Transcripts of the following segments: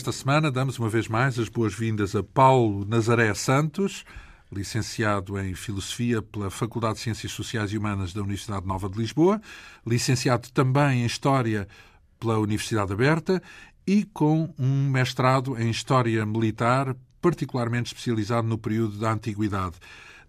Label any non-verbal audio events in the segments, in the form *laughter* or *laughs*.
Esta semana damos uma vez mais as boas-vindas a Paulo Nazaré Santos, licenciado em Filosofia pela Faculdade de Ciências Sociais e Humanas da Universidade Nova de Lisboa, licenciado também em História pela Universidade Aberta e com um mestrado em História Militar, particularmente especializado no período da Antiguidade.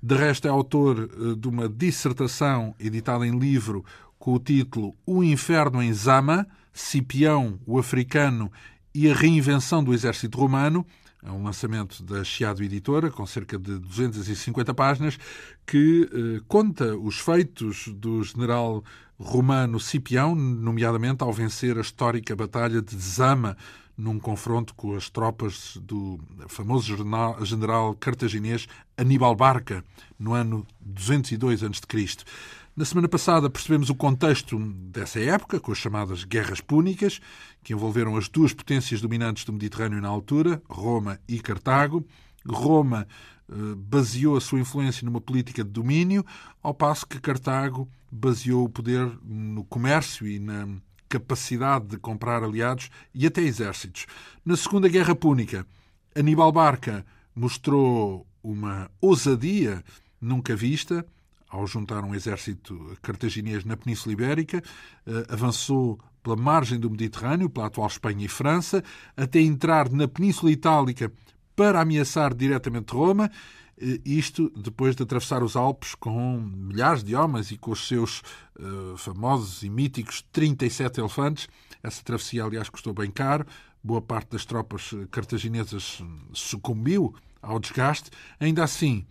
De resto, é autor eh, de uma dissertação editada em livro com o título O Inferno em Zama, Cipião, o Africano e a Reinvenção do Exército Romano, é um lançamento da Chiado Editora, com cerca de 250 páginas, que eh, conta os feitos do general romano Cipião, nomeadamente ao vencer a histórica Batalha de Zama, num confronto com as tropas do famoso general cartaginês Aníbal Barca, no ano 202 a.C. Na semana passada percebemos o contexto dessa época, com as chamadas Guerras Púnicas, que envolveram as duas potências dominantes do Mediterrâneo na altura, Roma e Cartago. Roma eh, baseou a sua influência numa política de domínio, ao passo que Cartago baseou o poder no comércio e na capacidade de comprar aliados e até exércitos. Na Segunda Guerra Púnica, Aníbal Barca mostrou uma ousadia nunca vista ao juntar um exército cartaginês na Península Ibérica, eh, avançou pela margem do Mediterrâneo, pela atual Espanha e França, até entrar na Península Itálica para ameaçar diretamente Roma, eh, isto depois de atravessar os Alpes com milhares de homens e com os seus uh, famosos e míticos 37 elefantes. Essa travessia, aliás, custou bem caro. Boa parte das tropas cartaginesas sucumbiu ao desgaste. Ainda assim,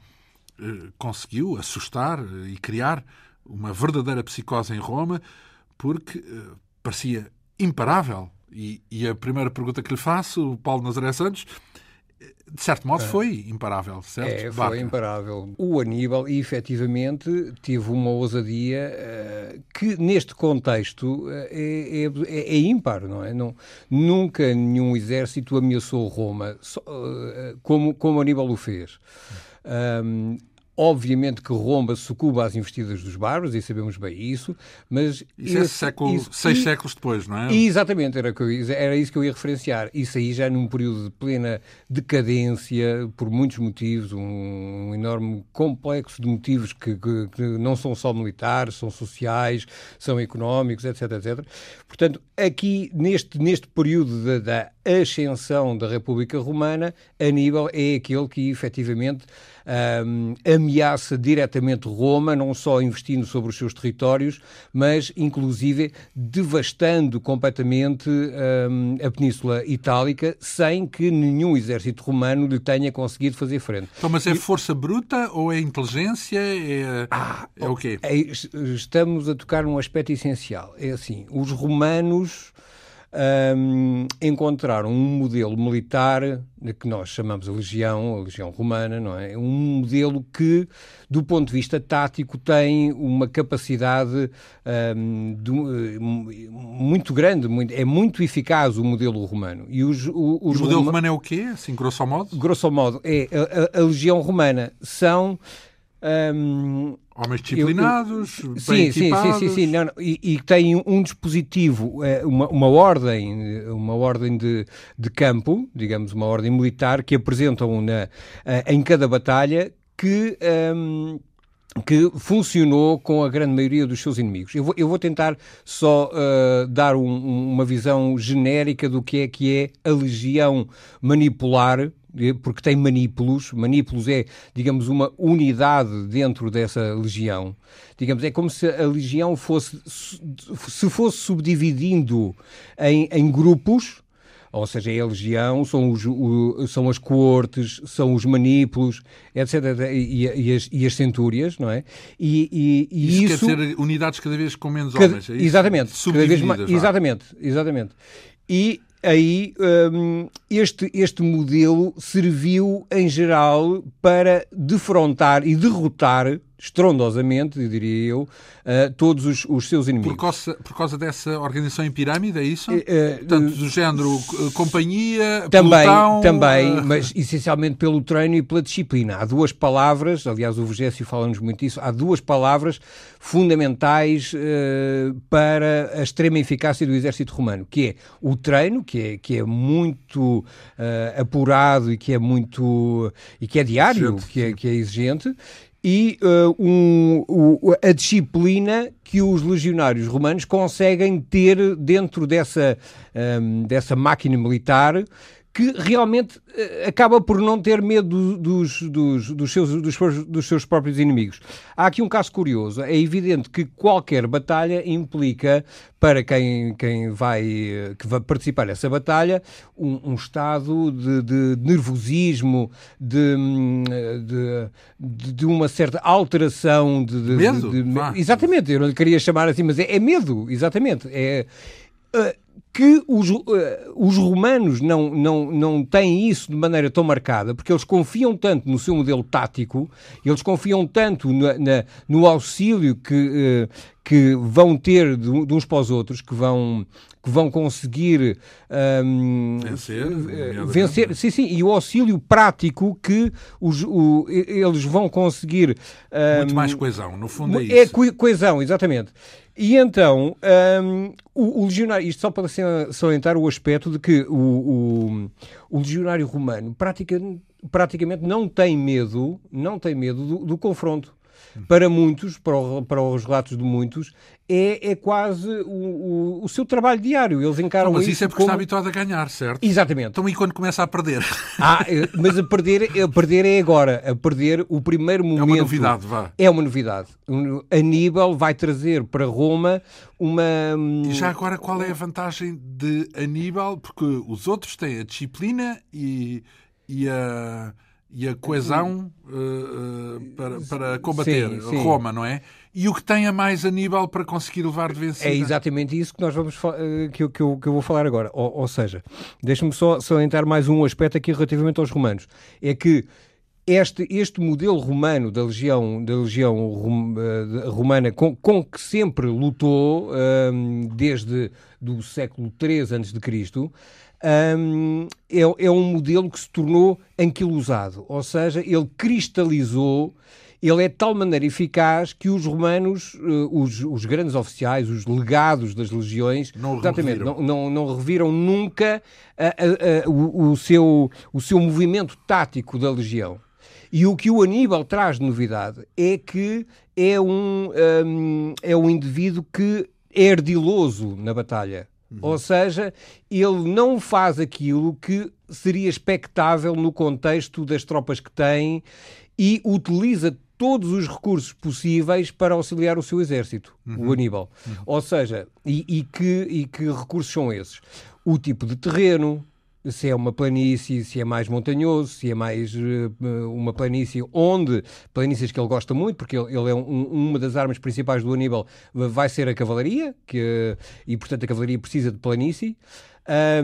conseguiu assustar eh, e criar uma verdadeira psicose em Roma, porque uh, parecia imparável. E, e, a primeira pergunta que lhe faço, Paulo Nazaré Santos, de certo modo, é. foi imparável, certo? É, foi imparável. O Aníbal, efetivamente, teve uma ousadia uh, que, neste contexto, uh, é, é, é, ímpar, não é? Não, nunca nenhum exército ameaçou Roma, só, uh, como, como Aníbal o fez. Um, Obviamente que Roma sucuba às investidas dos bárbaros, e sabemos bem isso, mas... Isso é esse, é século, isso, seis e, séculos depois, não é? Exatamente, era, era isso que eu ia referenciar. Isso aí já num período de plena decadência, por muitos motivos, um, um enorme complexo de motivos que, que, que, não são só militares, são sociais, são económicos, etc, etc. Portanto, aqui, neste, neste período da ascensão da República Romana, Aníbal é aquele que, efetivamente, um, ameaça diretamente Roma, não só investindo sobre os seus territórios, mas inclusive devastando completamente um, a Península Itálica, sem que nenhum exército romano lhe tenha conseguido fazer frente. Então, mas é força bruta ou é inteligência? É, ah, é o quê? É, estamos a tocar num aspecto essencial. É assim, os romanos um, encontraram um modelo militar que nós chamamos a Legião, a Legião Romana, não é? Um modelo que, do ponto de vista tático, tem uma capacidade um, muito grande, muito, é muito eficaz o modelo romano. E, os, os o modelo Roma... romano é o quê, assim, grosso modo? Grosso modo, é a, a, a Legião Romana são... Um, Homens disciplinados, eu, eu, bem sim, equipados. Sim, sim, sim, não, não. E, e, tem um dispositivo, é, uma, uma ordem, uma ordem de, de campo, digamos, uma ordem militar, que apresentam na, eh, em cada batalha que. Um, que funcionou com a grande maioria dos seus inimigos. Eu vou, eu vou tentar só uh, dar um, uma visão genérica do que é que é a legião manipular porque tem manípulos. Manípulos é, digamos, uma unidade dentro dessa legião. Digamos, é como se a legião fosse, se fosse subdividindo em, em grupos, ou seja, é a legião, são, os, o, são as coortes, são os manípulos, etc., e, e, as, e as centúrias, não é? E, e, e isso, isso, quer dizer unidades cada vez com menos cada, homens, é isso? Exatamente. Cada vez mais, exatamente, exatamente. E aí um, este, este modelo serviu em geral para defrontar e derrotar estrondosamente, diria eu, uh, todos os, os, seus inimigos. Por causa, por causa dessa organização em pirâmide, é isso? Uh, Portanto, do género companhia, também, pelotão, Também, *laughs* mas essencialmente pelo treino e pela disciplina. Há duas palavras, aliás o Vigésio fala-nos muito disso, há duas palavras fundamentais para a extrema eficácia do exército romano, que é o treino, que é, que é muito apurado e que é muito... e que é diário, que é, que é exigente, e uh, um, um, a disciplina que os legionários romanos conseguem ter dentro dessa, um, dessa máquina militar que realmente uh, acaba por não ter medo dos, dos, dos, seus, dos, seus próprios inimigos. Há aqui um caso curioso. É evidente que qualquer batalha implica, para quem, quem vai, que vai participar nessa batalha, um, um estado de, de, nervosismo, de, de, de, uma certa alteração de... medo? exatamente, eu não lhe queria chamar assim, mas é, é medo, exatamente. É... Uh, que os, uh, os romanos não, não, não têm isso de maneira tão marcada, porque eles confiam tanto no seu modelo tático, eles confiam tanto na, na, no auxílio que, uh, que vão ter de, de, uns para os outros, que vão, que vão conseguir um, vencer, uh, vencer sim, sim, e o auxílio prático que os, o, eles vão conseguir. Um, Muito mais coesão, no fundo é, é isso. É coesão, exatamente. E então, um, o, o, legionário, isto só para salientar o aspecto de que o, o, o legionário romano pratica, praticamente não tem medo, não tem medo do, do confronto para muitos, para, o, para, os relatos de muitos, é, é quase o, o, o, seu trabalho diário. Eles encaram não, mas isso, isso é porque como... está habituado a ganhar, certo? Exatamente. Então e quando começa a perder? Ah, eh, mas a perder, a perder é agora. A perder o primeiro momento. É uma novidade, vá. É uma novidade. Aníbal vai trazer para Roma uma. Hum, e já agora qual é a vantagem de Aníbal? Porque os outros têm a disciplina e, e a e a coesão uh, uh, para, para combater sim, sim. Roma, não é? E o que tem a mais Aníbal para conseguir levar de vencida? É exatamente isso que nós vamos uh, que, eu, que, eu, que eu vou falar agora. Ou, ou seja, deixa-me só salientar mais um aspecto aqui relativamente aos romanos. É que este, este modelo romano da legião, da legião rom, romana com, com que sempre lutou desde do século III a.C., um, é, é um modelo que se tornou anquilosado, ou seja, ele cristalizou ele é de tal maneira eficaz que os romanos, uh, os, os, grandes oficiais, os legados das legiões, não exatamente, reviram. Não, não, não, reviram nunca o, o, seu, o seu movimento tático da legião. E o que o Aníbal traz de novidade é que é um, um é um indivíduo que é ardiloso na batalha. Uhum. Ou seja, ele não faz aquilo que seria expectável no contexto das tropas que tem e utiliza todos os recursos possíveis para auxiliar o seu exército, uhum. o Aníbal. Uhum. Ou seja, e, e, que, e que recursos são esses? O tipo de terreno, se é uma planície, se é mais montanhoso, se é mais uh, uma planície onde, planícies que ele gosta muito, porque ele, ele é um, uma das armas principais do Aníbal, vai ser a cavalaria, que, e portanto a cavalaria precisa de planície.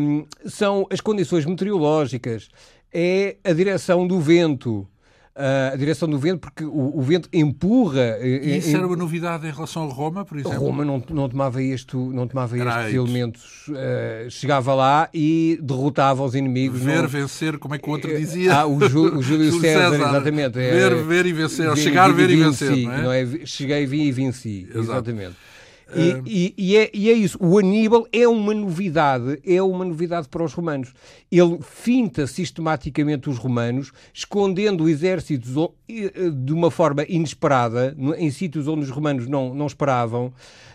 Um, são as condições meteorológicas, é a direção do vento, a direção do vento, porque o, o vento empurra. Eh, e isso em, era uma novidade em relação a Roma, por exemplo? Roma não, não tomava, este, não tomava estes elementos. Uh, chegava lá e derrotava os inimigos. Ver, não... vencer, como é que o outro dizia? Ah, o, Jú, o Júlio César, César, exatamente. É, ver, ver e vencer. Chegar, ver e vencer. Não é? não é? Cheguei, vi e venci. Exato. Exatamente. E, e, e, é, e, é, isso. O Aníbal é uma novidade, é uma novidade para os romanos. Ele finta sistematicamente os romanos, escondendo exércitos de uma forma inesperada, em sítios onde os romanos não, não esperavam.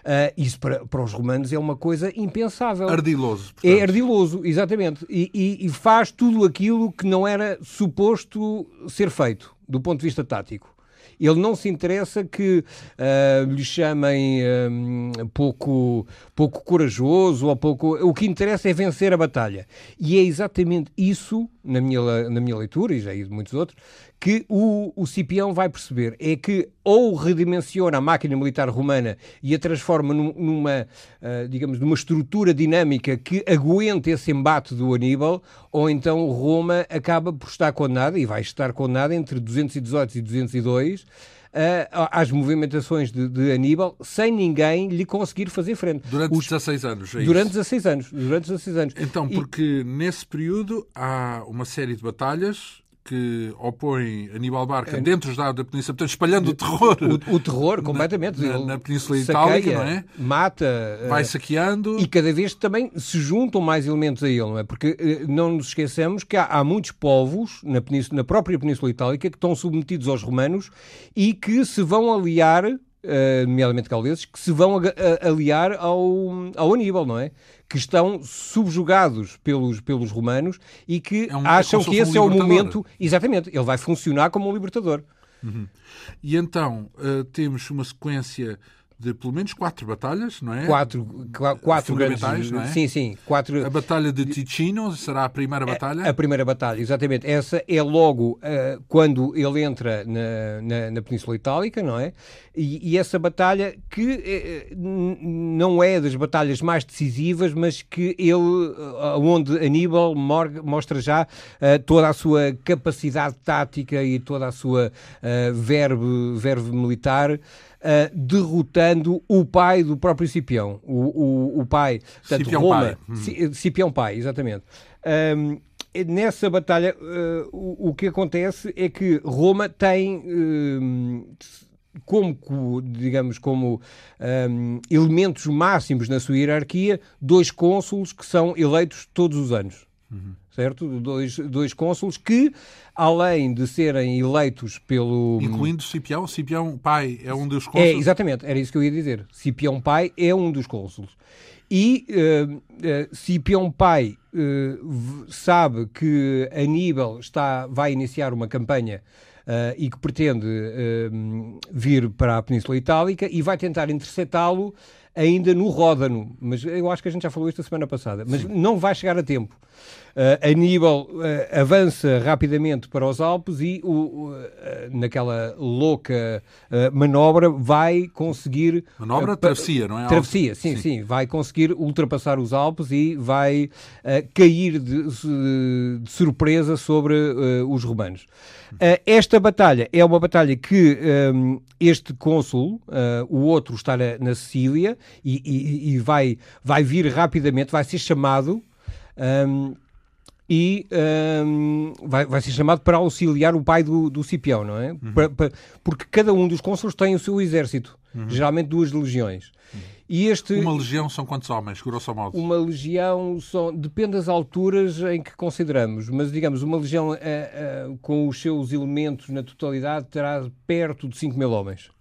Uh, isso para, para os romanos é uma coisa impensável. Ardiloso. Portanto. É ardiloso, exatamente. E faz tudo aquilo que não era suposto ser feito, do ponto de vista tático. Ele não se interessa que uh, lhe chamem um, pouco, pouco corajoso ou pouco. O que interessa é vencer a batalha. E é exatamente isso, na minha, na minha leitura, e já de muitos outros, que o, o Cipião vai perceber é que ou redimensiona a máquina militar romana e a transforma num, numa, uh, digamos, numa estrutura dinâmica que aguente esse embate do Aníbal, ou então Roma acaba por estar condenada, e vai estar condenada entre 218 e 202, uh, às movimentações de, de, Aníbal sem ninguém lhe conseguir fazer frente. Durante Os, 16 anos, é Durante isso? 16 anos. Durante 16 anos. Então, porque e... nesse período há uma série de batalhas que opõe Aníbal Barca é. dentro da, da Península, portanto, espalhando o terror. O, o terror, completamente. Na, na, na Península Itálica, não é? Mata. Vai uh, saqueando. E cada vez também se juntam mais elementos a ele, não é? Porque uh, não nos esqueçamos que há, há muitos povos na, península, na própria Península Itálica que estão submetidos aos romanos e que se vão aliar uh, nomeadamente gauleses, que se vão aliar ao, ao Aníbal, não é? Que estão subjugados pelos, pelos romanos e que é um, acham que esse um é o momento. Exatamente, ele vai funcionar como um libertador. Uhum. E então uh, temos uma sequência de pelo menos quatro batalhas, não é? Quatro, quatro grandes, não é? Sim, sim. Quatro... A Batalha de Ticino será a primeira é, batalha? A, a primeira batalha, exatamente. Essa é logo uh, quando ele entra na, na, na, Península Itálica, não é? E, e essa batalha que uh, não é das batalhas mais decisivas, mas que ele, uh, onde Aníbal mostra já toda a sua capacidade tática e toda a sua verve, verve militar uh, derrotando o pai do próprio Cipião. O, o, o pai, portanto, Cipião Roma, pai. Hum. Cipião pai, exatamente. Um, nessa batalha, uh, o, o, que acontece é que Roma tem. Uh, como, digamos, como um, elementos máximos na sua hierarquia, dois cônsules que são eleitos todos os anos. Uhum certo? Dois, dois cônsules que, além de serem eleitos pelo... Incluindo Cipião? Cipião Pai é um dos cônsules? É, exatamente, era isso que eu ia dizer. Cipião Pai é um dos cônsules. E uh, uh, Cipião Pai uh, sabe que Aníbal está, vai iniciar uma campanha Uh, e que pretende uh, vir para a Península Itálica e vai tentar interceptá-lo ainda no Ródano. Mas eu acho que a gente já falou isto a semana passada. Mas Sim. não vai chegar a tempo. Uh, Aníbal uh, avança rapidamente para os Alpes e, o, uh, naquela louca manobra, vai conseguir. Manobra travessia, não é? Travessia, sim, sim, sim, Vai conseguir ultrapassar os Alpes e vai cair de, de, surpresa sobre os romanos. esta batalha é uma batalha que este cônsul, o outro, está na, na Sicília e, e, e, vai, vai vir rapidamente, vai ser chamado. Um, e um, vai, vai ser chamado para auxiliar o pai do, do Cipião, não é? Uhum. Para, para, porque cada um dos cônsules tem o seu exército, uhum. geralmente duas legiões. Uhum. E este, uma legião são quantos homens, grosso modo? Uma legião são, depende das alturas em que consideramos, mas digamos, uma legião uh, uh, com os seus elementos na totalidade terá perto de 5 mil homens.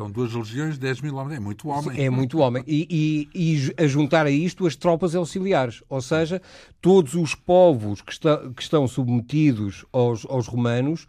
Então, duas legiões, 10 mil homens. É muito homem. É muito homem. E, e, e, a juntar a isto as tropas auxiliares. Ou seja, todos os povos que, está, que estão submetidos aos, aos romanos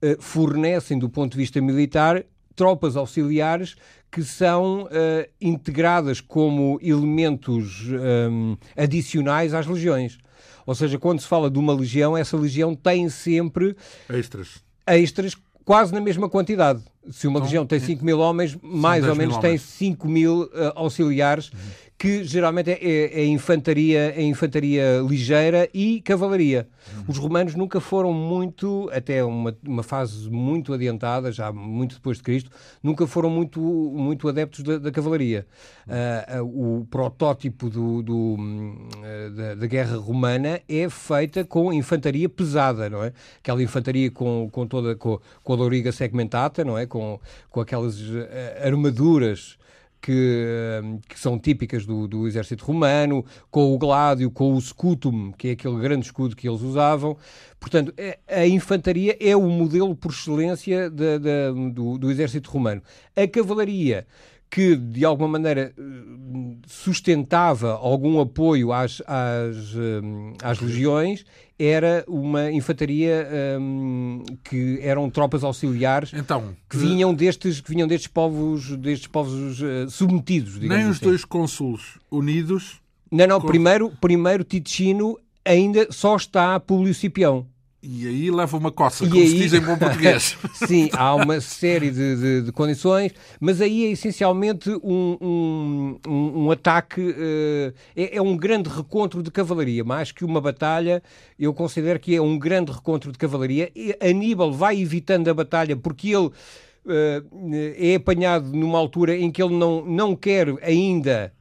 eh, fornecem, do ponto de vista militar, tropas auxiliares que são eh, integradas como elementos um, eh, adicionais às legiões. Ou seja, quando se fala de uma legião, essa legião tem sempre extras, extras quase na mesma quantidade. Se uma então, legião tem 5 mil homens, mais ou menos tem 5 mil uh, auxiliares. Uhum que geralmente é, é, é, infantaria, é infantaria ligeira e cavalaria. Uhum. Os romanos nunca foram muito, até uma, uma fase muito adiantada, já muito depois de Cristo, nunca foram muito, muito adeptos da, da cavalaria. Uh, uh, o protótipo do, do uh, da, da, guerra romana é feita com infantaria pesada, não é? Aquela infantaria com, com toda com, com a loriga segmentada, não é? Com, com aquelas armaduras que, que, são típicas do, do, exército romano, com o gládio, com o scutum, que é aquele grande escudo que eles usavam. Portanto, é, a infantaria é o modelo por excelência de, de, do, do exército romano. A cavalaria que de alguma maneira sustentava algum apoio às, às, hum, às legiões era uma infantaria um, que eram tropas auxiliares então, que vinham destes que vinham destes povos destes povos uh, submetidos nem os assim. dois cônsules unidos não não primeiro primeiro Ticino ainda só está Públio Cipião e aí leva uma coça, e como aí... se diz em bom português. *laughs* Sim, há uma série de, de, de, condições, mas aí é essencialmente um, um, um ataque, uh, é, é, um grande recontro de cavalaria, mais que uma batalha, eu considero que é um grande recontro de cavalaria. E Aníbal vai evitando a batalha porque ele é apanhado numa altura em que ele não, não quer ainda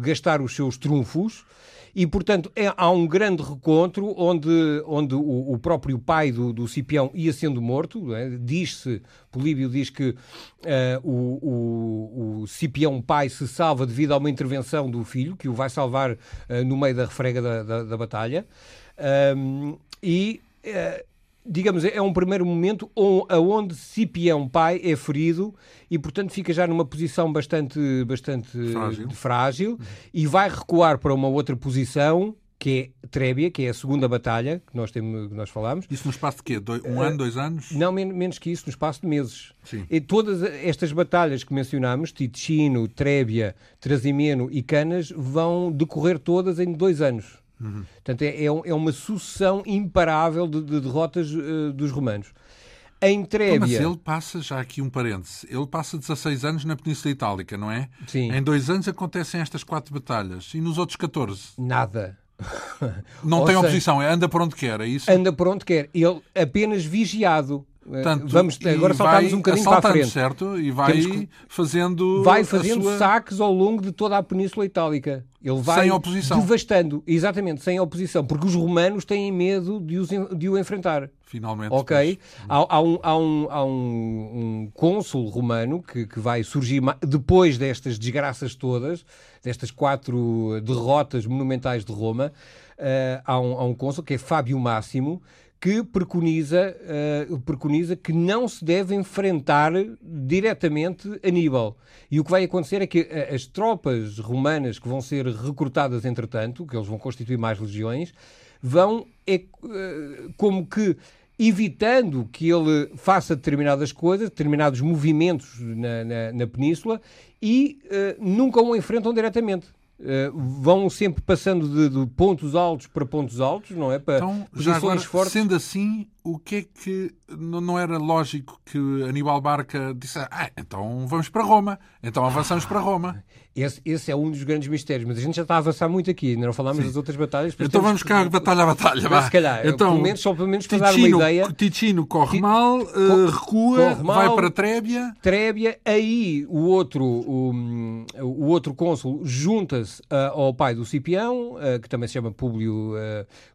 gastar os seus trunfos e, portanto, é, há um grande recontro onde, onde o, o próprio pai do, do Cipião ia sendo morto. É? Diz-se, Políbio diz que uh, o, o, o, Cipião pai se salva devido a uma intervenção do filho, que o vai salvar uh, no meio da refrega da, da, da batalha. Um, e uh, digamos, é um primeiro momento onde Cipião pai é ferido e, portanto, fica já numa posição bastante, bastante frágil, frágil e vai recuar para uma outra posição que é Trébia, que é a segunda batalha que nós, temos, que nós falámos. Isso no espaço de quê? um uh, ano, dois anos? Não, men menos que isso, no espaço de meses. Sim. E todas estas batalhas que mencionámos, Ticino, Trébia, Trasimeno e Canas, vão decorrer todas em dois anos. Uhum. Portanto, é, é, é, uma sucessão imparável de, de derrotas uh, dos romanos. Em Trébia... Mas ele passa, já aqui um parêntese, ele passa 16 anos na Península Itálica, não é? Sim. Em dois anos acontecem estas quatro batalhas. E nos outros 14? Nada. Não Ou tem seja, oposição, é anda por onde quer, é isso? Anda por onde quer. Ele apenas vigiado. Portanto, Vamos, agora saltamos um bocadinho para a frente. certo? E vai que... fazendo. Vai fazendo sua... saques ao longo de toda a Península Itálica. Ele vai sem oposição. devastando, exatamente, sem oposição, porque os romanos têm medo de, os, de o enfrentar. Finalmente. Ok? Há, há, um, há, um, há um, um cônsul romano que, que vai surgir depois destas desgraças todas, destas quatro derrotas monumentais de Roma. Uh, há, um, há um cônsul que é Fábio Máximo, que preconiza, uh, preconiza que não se deve enfrentar diretamente Aníbal. E o que vai acontecer é que uh, as tropas romanas que vão ser recrutadas, entretanto, que eles vão constituir mais legiões, vão é, uh, como que evitando que ele faça determinadas coisas, determinados movimentos na, na, na península e nunca o enfrentam diretamente. Uh, vão sempre passando de, de, pontos altos para pontos altos, não é? Para então, posições agora, fortes. Sendo assim, o que é que não era lógico que Aníbal Barca disse ah, então vamos para Roma, então avançamos para Roma. *laughs* Esse, esse, é um dos grandes mistérios, mas a gente já está a avançar muito aqui, ainda não falámos Sim. das outras batalhas. Então vamos cá, que... batalha a batalha. Mas, se calhar, então, pelo menos, só pelo menos para Ticino, dar uma ideia. Ticino corre mal, uh, recua, corre mal, vai para Trébia. Trébia, aí o outro, o, o outro cônsul junta-se uh, ao pai do Cipião, uh, que também se chama Públio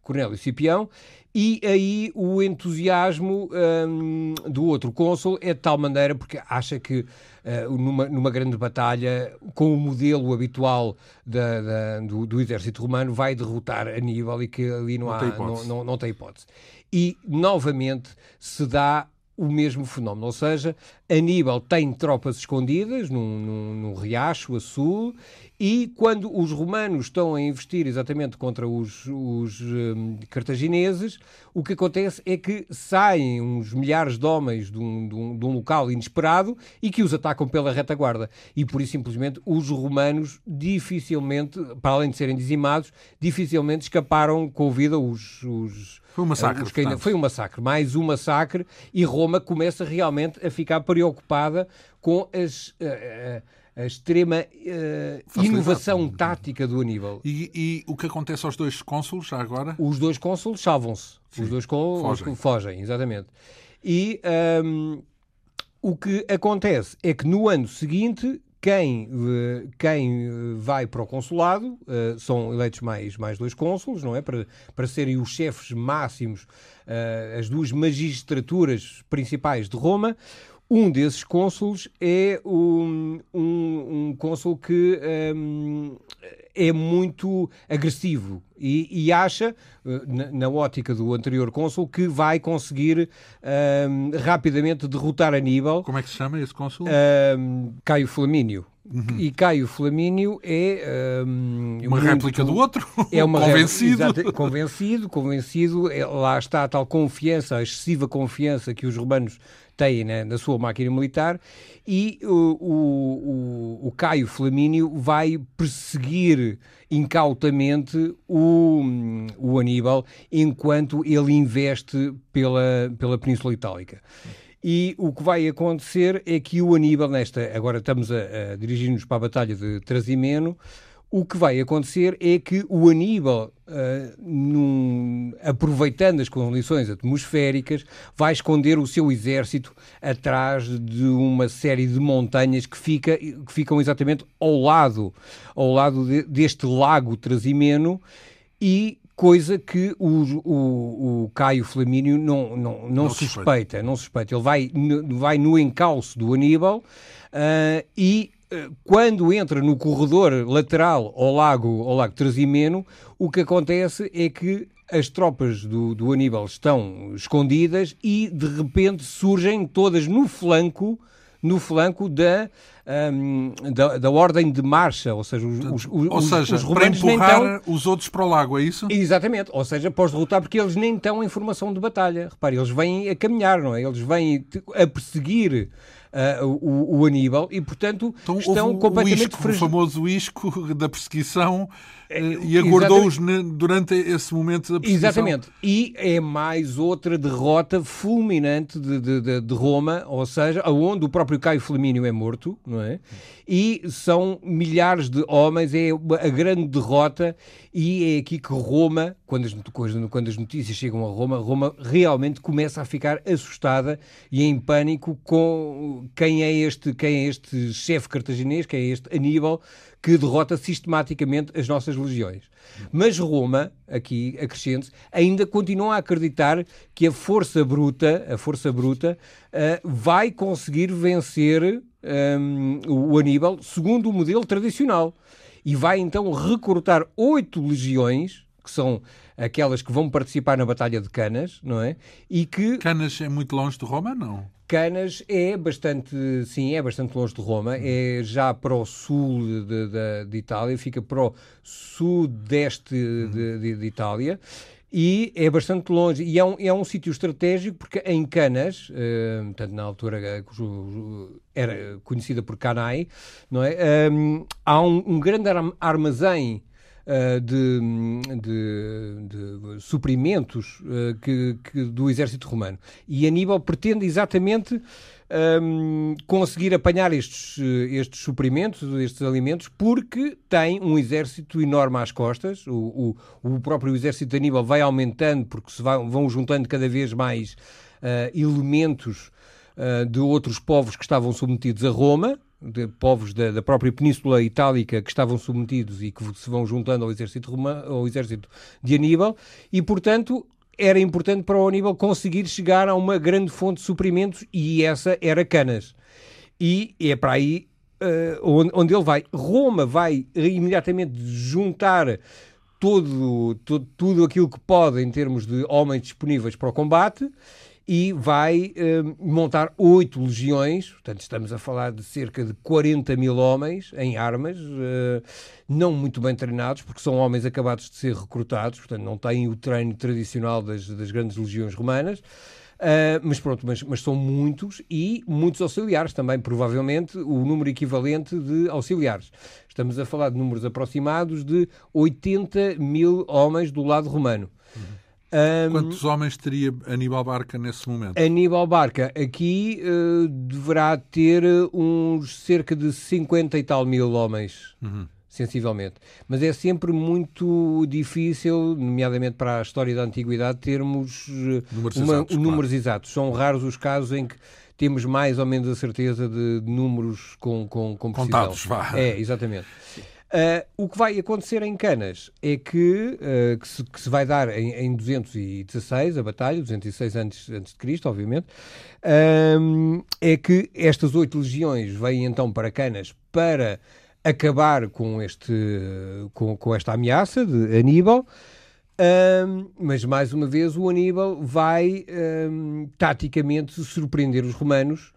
Cornélio Cipião, e aí o entusiasmo um, do outro cônsul é de tal maneira porque acha que uh, numa, numa grande batalha, com o modelo habitual da, da, do, do, exército romano, vai derrotar Aníbal e que ali não, não, há, tem não, não, não tem hipótese. E novamente se dá o mesmo fenómeno. Ou seja, Aníbal tem tropas escondidas num, num, num, riacho a sul e quando os romanos estão a investir exatamente contra os, os um, cartagineses, o que acontece é que saem uns milhares de homens de um, de, um, de um, local inesperado e que os atacam pela retaguarda. E por isso, simplesmente, os romanos dificilmente, para além de serem dizimados, dificilmente escaparam com vida os, os foi um massacre. Ainda, foi um massacre, mais um massacre, e Roma começa realmente a ficar preocupada com as. Uh, uh, a extrema uh, inovação tática do Aníbal. E, e, o que acontece aos dois cônsules já agora? Os dois cônsules salvam-se. Os dois cônsules fogem. fogem, exatamente. E um, ehm, o que acontece é que no ano seguinte quem, eh, quem eh, vai para o consulado uh, são eleitos mais, mais dois cônsules, não é? Para, para serem os chefes máximos, uh, as duas magistraturas principais de Roma. Um desses cônsules é um, um, um cônsul que um, é muito agressivo e, e acha, eh, na, na, ótica do anterior cônsul, que vai conseguir rapidamente derrotar Aníbal. Como é que se chama esse cônsul? Caio Flamínio. Uhum. E Caio Flamínio é um, uma muito, réplica do outro. *laughs* É uma *laughs* convencido. Exato, convencido, convencido. É, lá está a tal confiança, a excessiva confiança que os romanos têm né, na sua máquina militar. E o, o, o Caio Flamínio vai perseguir incautamente o, o Aníbal enquanto ele investe pela, pela Península Itálica. E o que vai acontecer é que o Aníbal, nesta, agora estamos a, a dirigir-nos para a Batalha de Trasimeno, o que vai acontecer é que o Aníbal, uh, num, aproveitando as condições atmosféricas, vai esconder o seu exército atrás de uma série de montanhas que, fica, que ficam exatamente ao lado, ao lado de, deste lago Trasimeno e coisa que o, o, o Caio Flamínio não, não, não, não suspeita, suspeita, não suspeita. Ele vai, vai no encalço do Aníbal uh, e quando entra no corredor lateral ao lago, ao lago Trasimeno, o que acontece é que as tropas do, do Aníbal estão escondidas e de repente surgem todas no flanco no flanco da, um, da, da, ordem de marcha, ou seja, os, os, ou seja, os para empurrar tão... os outros para o lago, é isso? Exatamente, ou seja, após derrotar, porque eles nem estão em formação de batalha. Repare, eles vêm a caminhar, não é? Eles vêm a perseguir uh, o, o, Aníbal e, portanto, então, estão completamente... O, isco, o famoso isco da perseguição e aguardou-os durante esse momento da perseguição. Exatamente. E é mais outra derrota fulminante de, de, de, de Roma, ou seja, onde o próprio Caio Flamínio é morto, não é? E são milhares de homens, é a grande derrota e é aqui que Roma, quando as, quando as notícias chegam a Roma, Roma realmente começa a ficar assustada e em pânico com quem é este, quem é este chefe cartaginês, quem é este Aníbal, que derrota sistematicamente as nossas legiões. Mas Roma, aqui acrescente, ainda continua a acreditar que a força bruta, a força bruta, uh, vai conseguir vencer um, o Aníbal segundo o modelo tradicional. E vai então recrutar oito legiões, que são aquelas que vão participar na Batalha de Canas, não é? E que... Canas é muito longe de Roma, não? Canas é bastante, sim, é bastante longe de Roma, é já para o sul de, de, de Itália, fica para o sudeste de, de, Itália e é bastante longe. E é um, é um sítio estratégico porque em Canas, uh, portanto, na altura uh, era conhecida por Canai, não é? Um, há um, um, grande armazém de, de, de, suprimentos uh, que, que, do exército romano. E Aníbal pretende exatamente um, conseguir apanhar estes, estes suprimentos, estes alimentos, porque tem um exército enorme às costas. O, o, o próprio exército de Aníbal vai aumentando porque se vão, vão juntando cada vez mais uh, elementos de outros povos que estavam submetidos a Roma de povos da, da, própria Península Itálica que estavam submetidos e que se vão juntando ao exército, romano, ao exército de Aníbal, e portanto era importante para o Aníbal conseguir chegar a uma grande fonte de suprimentos e essa era Canas. E é para aí uh, onde, onde ele vai. Roma vai imediatamente juntar todo, todo, tudo aquilo que pode em termos de homens disponíveis para o combate e vai uh, montar oito legiões, portanto estamos a falar de cerca de 40 mil homens em armas, uh, não muito bem treinados, porque são homens acabados de ser recrutados, portanto não têm o treino tradicional das, das grandes legiões romanas, uh, mas pronto, mas, mas, são muitos e muitos auxiliares também, provavelmente o número equivalente de auxiliares. Estamos a falar de números aproximados de 80 mil homens do lado romano. Uhum. Um, Quantos homens teria Aníbal Barca nesse momento? Aníbal Barca aqui uh, deverá ter uns cerca de 50 e tal mil homens. Uhum sensivelmente. Mas é sempre muito difícil, nomeadamente para a história da antiguidade, termos eh, números, uma, exatos, números claro. exatos. São raros os casos em que temos mais ou menos a certeza de, de números com, com, com precisão. Contados, vá. É, exatamente. Uh, o que vai acontecer em Canas é que, uh, que, se, que, se, vai dar em, em 216, a batalha, 206 antes, antes de Cristo, obviamente, uh, é que estas oito legiões vêm então para Canas para acabar com, este, com, com esta ameaça de Aníbal. mas mais uma vez o Aníbal vai taticamente surpreender os romanos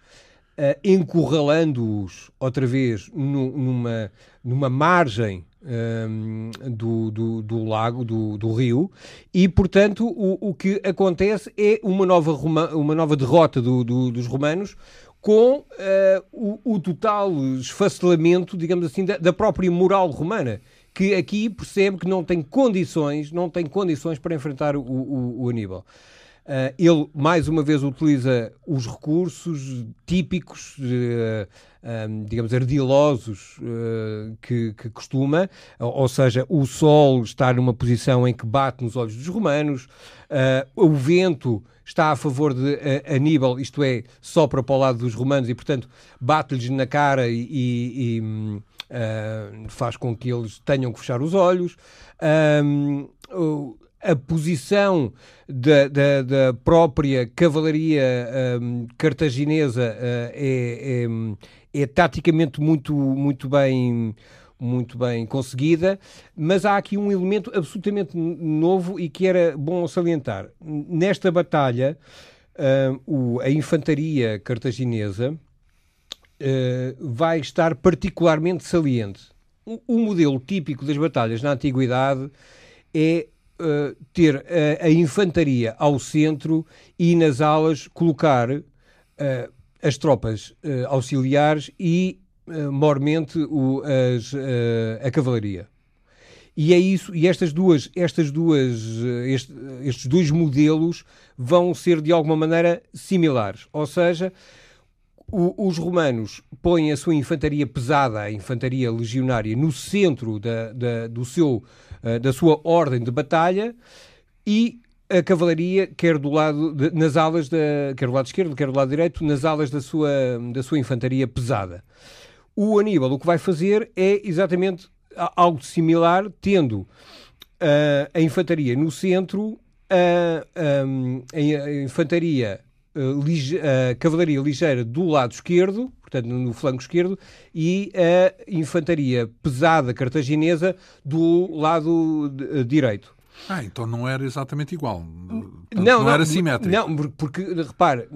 uh, encurralando-os outra vez no, numa, numa margem um, do, do, do, lago, do, do, rio, e portanto o, o que acontece é uma nova, uma nova derrota do, dos romanos com uh, o, o, total esfacelamento, digamos assim, da, da, própria moral romana, que aqui percebe que não tem condições, não tem condições para enfrentar o, o, o Aníbal. Uh, ele, mais uma vez, utiliza os recursos típicos, uh, um, digamos, ardilosos uh, que, que, costuma, ou seja, o sol está numa posição em que bate nos olhos dos romanos, o vento está a favor de Aníbal, isto é, sopra para o lado dos romanos e, portanto, bate-lhes na cara e, e, e faz com que eles tenham que fechar os olhos. Um, a posição da, da, da própria cavalaria um, cartaginesa uh, é, é, é, taticamente muito, muito bem muito bem conseguida, mas há aqui um elemento absolutamente novo e que era bom salientar. Nesta batalha, uh, o, a infantaria cartaginesa uh, vai estar particularmente saliente. O, o modelo típico das batalhas na antiguidade é uh, ter a, a, infantaria ao centro e nas alas colocar uh, as tropas uh, auxiliares e, uh, mormente, o, as, a cavalaria. E é isso, e estas duas, estas duas, este, estes dois modelos vão ser de alguma maneira similares. Ou seja, o, os romanos põem a sua infantaria pesada, a infantaria legionária, no centro da, da, do seu, uh, da sua ordem de batalha e a cavalaria, quer do lado de, nas alas da, quer do lado esquerdo, quer do lado direito, nas alas da sua, da sua infantaria pesada. O Aníbal o que vai fazer é exatamente algo similar, tendo uh, a infantaria no centro, a, a, a infantaria a cavalaria ligeira do lado esquerdo, portanto no flanco esquerdo, e a infantaria pesada cartaginesa do lado direito. Ah, então não era exatamente igual. Portanto, não, não, não, era simétrico. Não, porque, repare,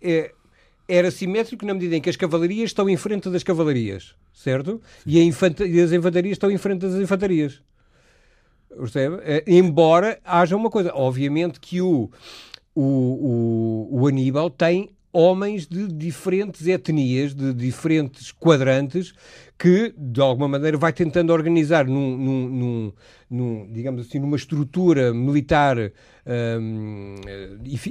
é, era simétrico na medida em que as cavalarias estão em frente das cavalarias, certo? E, e, as infantarias estão em frente das infantarias. Percebe? É, embora haja uma coisa, obviamente que o o, o, o Aníbal tem homens de diferentes etnias, de diferentes quadrantes, que de alguma maneira vai tentando organizar num, num, num, num digamos assim, numa estrutura militar um,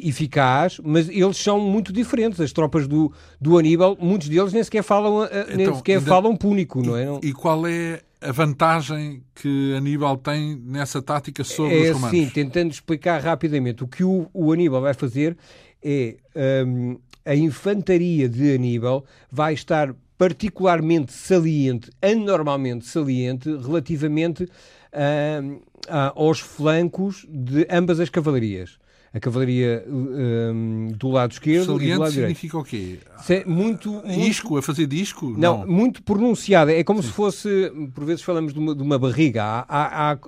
eficaz, mas eles são muito diferentes. As tropas do, do Aníbal, muitos deles nem sequer falam, eh, então, nem sequer ainda, falam púnico, não é? E qual é a vantagem que Aníbal tem nessa tática sobre é os romanos? Sim, tentando explicar rapidamente. O que o, o Aníbal vai fazer é um, a infantaria de Aníbal vai estar particularmente saliente, anormalmente saliente, relativamente uh, aos flancos de ambas as cavalarias a cavalaria um, do lado esquerdo Saliente e do lado significa direito. o quê? É muito, muito, Isco, a fazer disco? Não, não. muito pronunciada. É como Sim. se fosse, por vezes falamos de uma, de uma barriga. Há, há, há,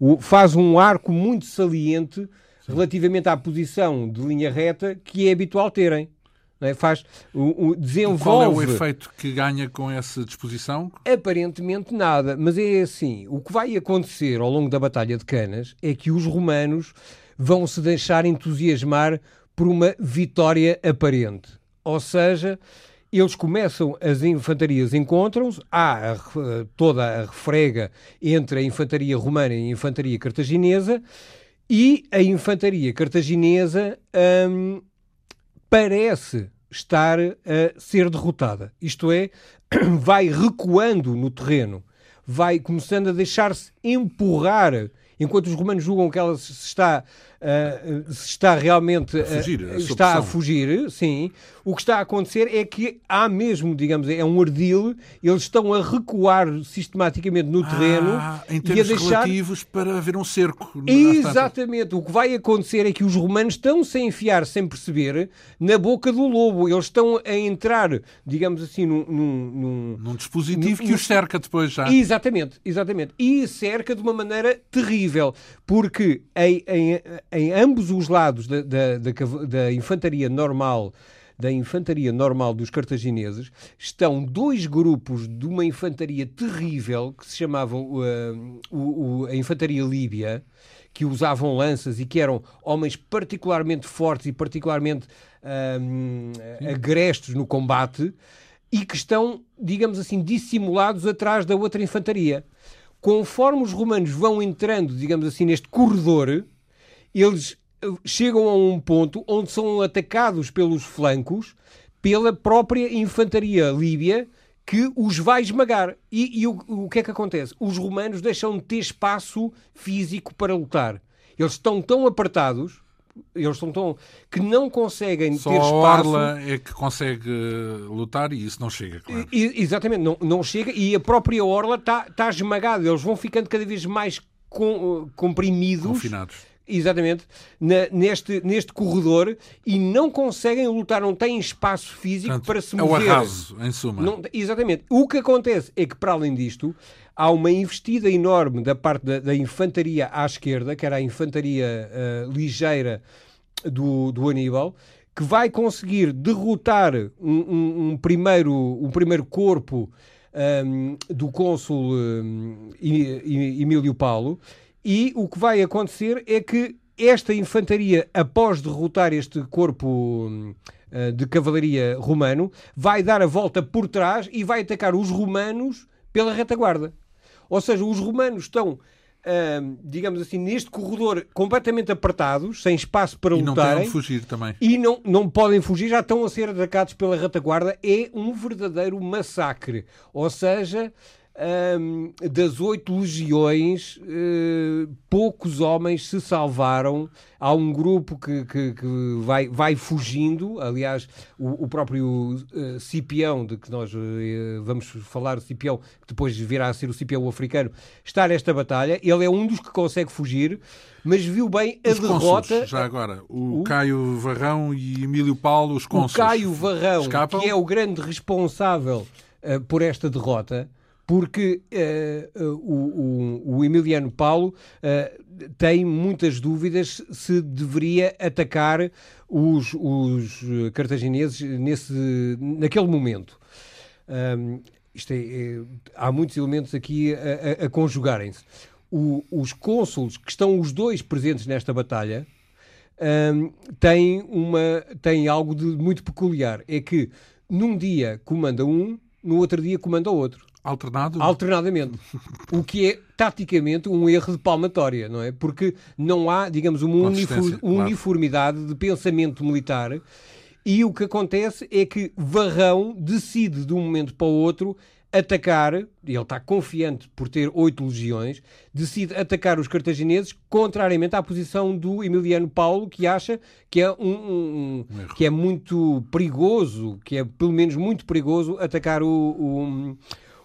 o, faz um arco muito saliente Sim. relativamente à posição de linha reta que é habitual terem. É? Faz, o, o, desenvolve... E qual é o efeito que ganha com essa disposição? Aparentemente nada, mas é assim, o que vai acontecer ao longo da Batalha de Canas é que os romanos vão se deixar entusiasmar por uma vitória aparente. Ou seja, eles começam, as infantarias encontram-se, há a, toda a refrega entre a infantaria romana e a infantaria cartaginesa, e a infantaria cartaginesa hum, parece estar a ser derrotada. Isto é, *clears throat* vai recuando no terreno, vai começando a deixar-se empurrar enquanto os romanos julgam que ela se está uh, está realmente a fugir, uh, está a fugir, sim. O que está a acontecer é que há mesmo, digamos, é um ardil, eles estão a recuar sistematicamente no terreno ah, em termos e a deixar... relativos para haver um cerco. Exatamente. O que vai acontecer é que os romanos estão-se a enfiar, sem perceber, na boca do lobo. Eles estão a entrar, digamos assim, num... Num, num, num dispositivo num, que os cerca depois já. Exatamente, exatamente. E cerca de uma maneira terrível, porque em, em, em ambos os lados da, da, da, da infantaria normal da infantaria normal dos cartagineses, estão dois grupos de uma infantaria terrível que se chamavam uh, o, o, a infantaria líbia, que usavam lanças e que eram homens particularmente fortes e particularmente uh, agrestos no combate e que estão, digamos assim, dissimulados atrás da outra infantaria. Conforme os romanos vão entrando, digamos assim, neste corredor, eles chegam a um ponto onde são atacados pelos flancos pela própria infantaria líbia que os vai esmagar. E, e o, o que é que acontece? Os romanos deixam de ter espaço físico para lutar. Eles estão tão apertados eles estão tão que não conseguem Só ter espaço. a Orla é que consegue lutar e isso não chega, claro. E, exatamente, não, não chega e a própria Orla está tá esmagada. Eles vão ficando cada vez mais com, comprimidos. Confinados. Exatamente, na, neste, neste corredor e não conseguem lutar, não têm espaço físico Portanto, para se mover. É o arraso, em suma. Não, exatamente. O que acontece é que, para além disto, há uma investida enorme da parte da, da infantaria à esquerda, que era a infantaria uh, ligeira do, do Aníbal, que vai conseguir derrotar um, um, um primeiro, um primeiro corpo um, ehm, do cônsul um, Emílio Paulo, e o que vai acontecer é que esta infantaria, após derrotar este corpo uh, de cavalaria romano, vai dar a volta por trás e vai atacar os romanos pela retaguarda. Ou seja, os romanos estão, Uh, digamos assim, neste corredor completamente apertados, sem espaço para e lutarem. E não fugir também. E não, não podem fugir, já estão a ser atacados pela retaguarda. É um verdadeiro massacre. Ou seja, um, das oito legiões, uh, poucos homens se salvaram. Há um grupo que, que, que vai, vai fugindo. Aliás, o, o próprio uh, Cipião, de que nós uh, vamos falar, o Cipião, que depois virá a ser o Cipião africano, está nesta batalha. Ele é um dos que consegue fugir, mas viu bem a os derrota. Cônsules, já agora, o, o, Caio Varrão e Emílio Paulo, os cônsules. O Caio Varrão, escapam? que é o grande responsável por esta derrota porque uh, o, o, o, Emiliano Paulo uh, tem muitas dúvidas se deveria atacar os, os cartagineses nesse, naquele momento. Um, é, é, há muitos elementos aqui a, a, a conjugarem-se. os cônsules, que estão os dois presentes nesta batalha, um, têm, uma, têm algo de muito peculiar. É que num dia comanda um, no outro dia comanda outro. Alternado? Alternadamente. o que é, taticamente, um erro de palmatória, não é? Porque não há, digamos, uma unifor claro. uniformidade de pensamento militar e o que acontece é que Varrão decide de um momento para o outro atacar, e ele está confiante por ter oito legiões, decide atacar os cartagineses, contrariamente à posição do Emiliano Paulo, que acha que é, um, um, um que é muito perigoso, que é pelo menos muito perigoso atacar o, o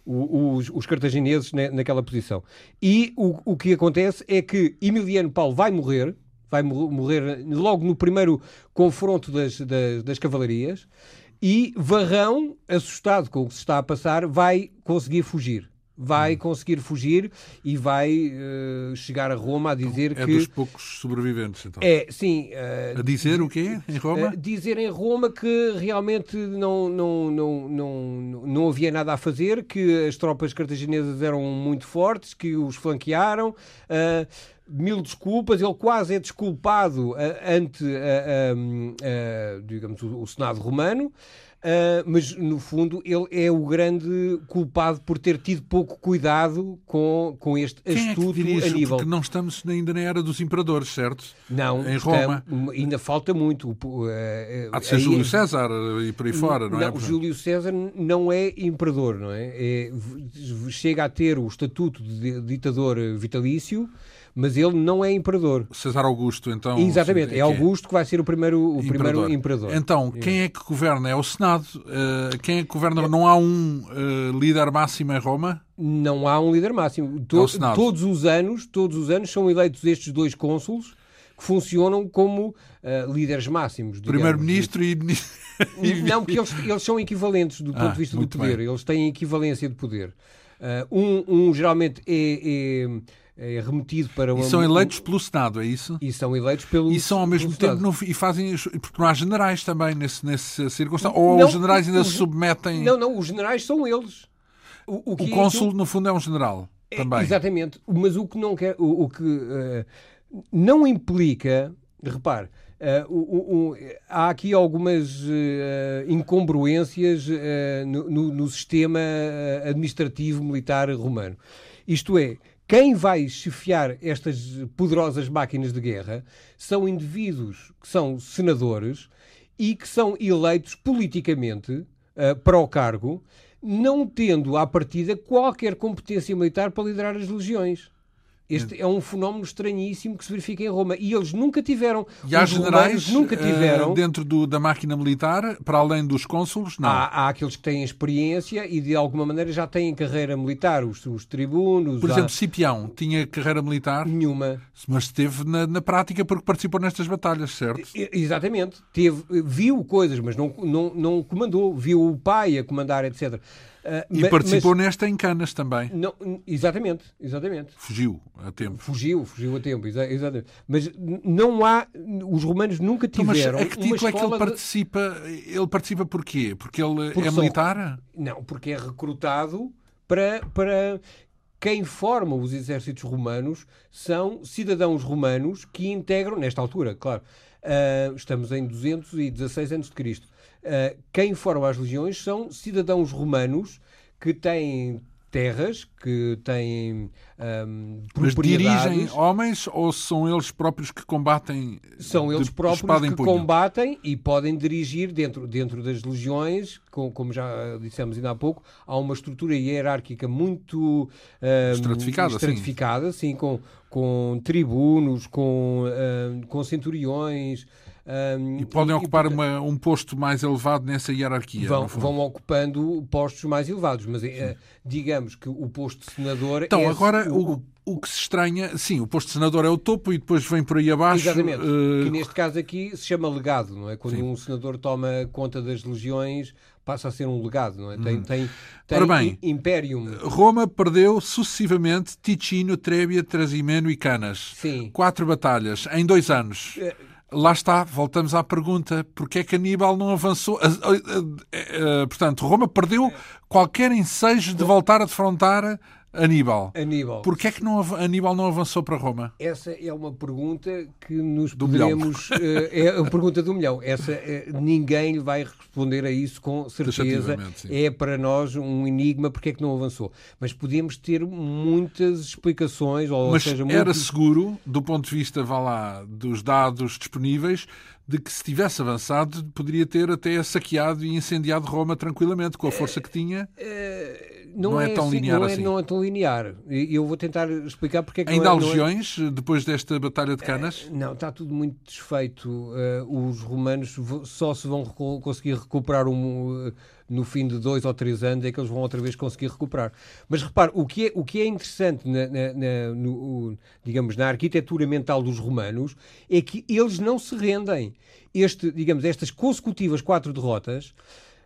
os, os cartagineses naquela posição. E o, o que acontece é que Emiliano Paulo vai morrer, vai morrer logo no primeiro confronto das, das, das cavalarias, e Varrão, assustado com o que se está a passar, vai conseguir fugir vai hum. conseguir fugir e vai uh, chegar a Roma a dizer então, é que... É dos poucos sobreviventes, então. É, sim. Uh, a dizer o quê em Roma? Uh, dizer em Roma que realmente não, não, não, não, não havia nada a fazer, que as tropas cartaginesas eram muito fortes, que os flanquearam... mil desculpas, ele quase é desculpado ante, digamos, o, o Senado romano, Uh, mas no fundo ele é o grande culpado por ter tido pouco cuidado com, com este Quem astuto é Aníbal. Porque não estamos ainda na era dos imperadores, certo? Não, em Roma. ainda falta muito. Uh, Há de ser aí, Júlio César e por aí fora, não, não é? Não, Júlio César não é imperador, não é? é? Chega a ter o estatuto de ditador vitalício, mas ele não é imperador. César Augusto, então. Exatamente, é Augusto que vai ser o primeiro, o imperador. primeiro imperador. Então, quem é que governa? É o Senado. Uh, quem é que governa? Não há um uh, líder máximo em Roma? Não há um líder máximo. To é todos os anos, todos os anos são eleitos estes dois cônsules que funcionam como uh, líderes máximos. Primeiro-ministro *laughs* e... Não, porque eles, eles são equivalentes do ah, ponto de vista do poder. Bem. Eles têm equivalência de poder. Uh, um, um, geralmente é, é remetido para uma... E são eleitos pelo Senado, é isso? E são eleitos pelo E são ao mesmo tempo, no, e fazem, porque não há generais também nesse, nesse circunstância, ou não, os generais ainda os, se submetem... Não, não, os generais são eles. O, o, o cônsul, é, no fundo, é um general, é, também. Exatamente, mas o que não quer, o, o que uh, não implica, repare, Uh, há aqui algumas uh, incongruências no, no, no, sistema administrativo militar romano. Isto é, quem vai chefiar estas poderosas máquinas de guerra são indivíduos que são senadores e que são eleitos politicamente uh, para o cargo, não tendo à partida qualquer competência militar para liderar as legiões. Este é um fenómeno estranhíssimo que se verifica em Roma. E eles nunca tiveram. E há generais nunca eh, tiveram. Dentro do, da máquina militar, para além dos cônsulos, não. Há, há, aqueles que têm experiência e de alguma maneira já têm carreira militar. Os, os tribunos. Por exemplo, há... Cipião tinha carreira militar? Nenhuma. Mas esteve na, na prática porque participou nestas batalhas, certo? Exatamente. Teve, viu coisas, mas não, não, não comandou. Viu o pai a comandar, etc. Uh, e mas, participou mas, nesta em Canas também. Não, exatamente, exatamente. Fugiu a tempo. Fugiu, fugiu a tempo, exatamente. Mas não há. Os romanos nunca tiveram. Então, mas a que título é que ele participa? De... Ele participa porquê? Porque ele porque é são... militar? Não, porque é recrutado para. para quem forma os exércitos romanos são cidadãos romanos que integram, nesta altura, claro, uh, estamos em 216 a.C., Uh, quem forma as legiões são cidadãos romanos que têm terras, que têm um, Mas dirigem homens ou são eles próprios que combatem? São eles próprios que combatem e podem dirigir dentro, dentro das legiões, com, como já dissemos ainda há pouco, há uma estrutura hierárquica muito um, estratificada, estratificada sim. sim, com, com tribunos, com, um, com centuriões, um, e podem e, ocupar e, uma, um posto mais elevado nessa hierarquia? Vão, vão ocupando postos mais elevados, mas uh, digamos que o posto de senador então, é... Agora, o, o, o, que se estranha... Sim, o posto de senador é o topo e depois vem por aí abaixo... Exatamente, uh... que neste caso aqui se chama legado, não é? Quando sim. um senador toma conta das legiões passa a ser um legado, não é? Tem, uhum. tem, tem bem. Roma perdeu sucessivamente Ticino, Trébia, Trasimeno e Canas. Sim. Quatro batalhas em dois anos. Uh, Lá está, voltamos à pergunta: porquê é que Aníbal não avançou? Portanto, Roma perdeu qualquer ensejo de voltar a defrontar Aníbal. Aníbal. Porquê é que não, Aníbal não avançou para Roma? Essa é uma pergunta que nos do poderemos... *laughs* Eh, é a pergunta do milhão. Essa, eh, ninguém lhe vai responder a isso com certeza. É para nós um enigma porque é que não avançou. Mas podemos ter muitas explicações, ou Mas seja... era seguro, do ponto de vista, vá lá, dos dados disponíveis, de que se tivesse avançado poderia ter até saqueado e incendiado Roma tranquilamente, com a força que tinha. Uh, não, não, é, é tão assim, linear não é, assim. Não é tão linear. E eu vou tentar explicar porque é que Ainda não é, há legiões é... depois desta Batalha de Canas? Uh, não, está tudo muito desfeito. Uh, os romanos só se vão conseguir recuperar um, no fim de dois ou três anos é que eles vão outra vez conseguir recuperar. Mas repare, o que é, o que é interessante na, na, na no, digamos, na arquitetura mental dos romanos é que eles não se rendem. Este, digamos, estas consecutivas quatro derrotas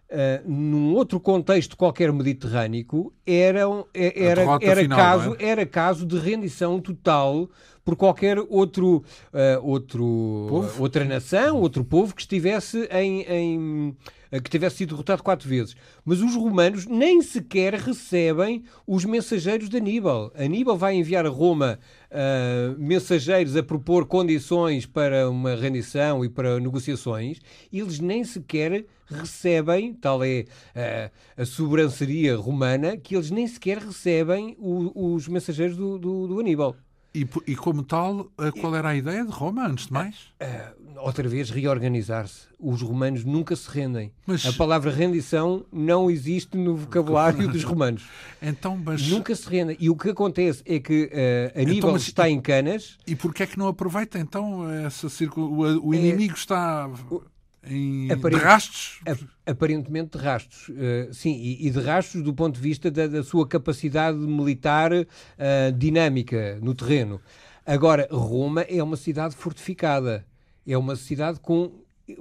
Uh, num outro contexto qualquer mediterrâneo, eram, era, era, final, caso, é? era caso de rendição total por qualquer outro, uh, outro outra nação, outro povo que estivesse em, em que tivesse sido derrotado quatro vezes. Mas os romanos nem sequer recebem os mensageiros de Aníbal. Aníbal vai enviar a Roma uh, mensageiros a propor condições para uma rendição e para negociações, e eles nem sequer recebem, tal é uh, a sobranceria romana, que eles nem sequer recebem o, os mensageiros do, do, do Aníbal. E, e, como tal, eh, qual era a ideia de Roma, antes de mais? Uh, outra vez, reorganizar-se. Os romanos nunca se rendem. Mas... A palavra rendição não existe no vocabulário dos romanos. *laughs* Então, mas... Nunca se rendem. E o que acontece é que uh, Aníbal então, mas... está em Canas... E porquê é que não aproveita, então, essa o, o inimigo é... está em Aparent... de rastros? Aparentemente de rastros, uh, sim, e, e, de rastros do ponto de vista da, da sua capacidade militar uh, dinâmica no terreno. Agora, Roma é uma cidade fortificada, é uma cidade com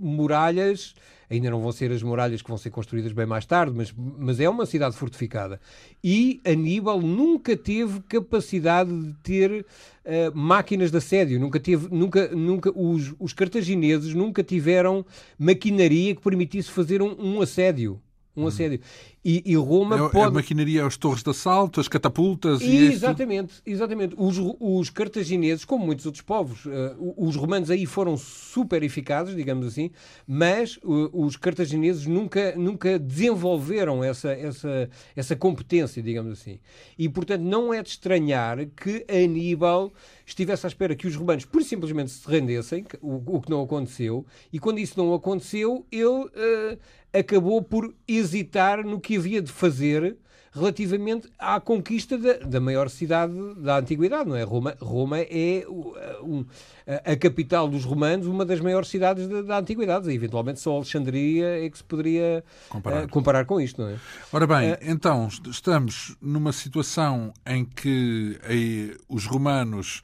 muralhas ainda não vão ser as muralhas que vão ser construídas bem mais tarde, mas, mas é uma cidade fortificada. E Aníbal nunca teve capacidade de ter uh, máquinas de assédio, nunca teve, nunca, nunca, os, os cartagineses nunca tiveram maquinaria que permitisse fazer um, um assédio. Um hum. assédio. E, e Roma é, pode... A maquinaria, as torres de assalto, as catapultas e, e Exatamente, exatamente. Os, os cartagineses, como muitos outros povos, uh, os romanos aí foram super eficazes, digamos assim, mas uh, os cartagineses nunca, nunca desenvolveram essa, essa, essa competência, digamos assim. E, portanto, não é de estranhar que Aníbal estivesse à espera que os romanos, por simplesmente, se rendessem, o, o que não aconteceu, e quando isso não aconteceu, ele uh, acabou por hesitar no que havia de fazer relativamente à conquista da, da, maior cidade da antiguidade, não é? Roma, Roma é um, a, a, capital dos romanos, uma das maiores cidades da, da antiguidade. E, eventualmente só Alexandria é que se poderia comparar, uh, comparar com isto, não é? Ora bem, uh, então estamos numa situação em que aí, os romanos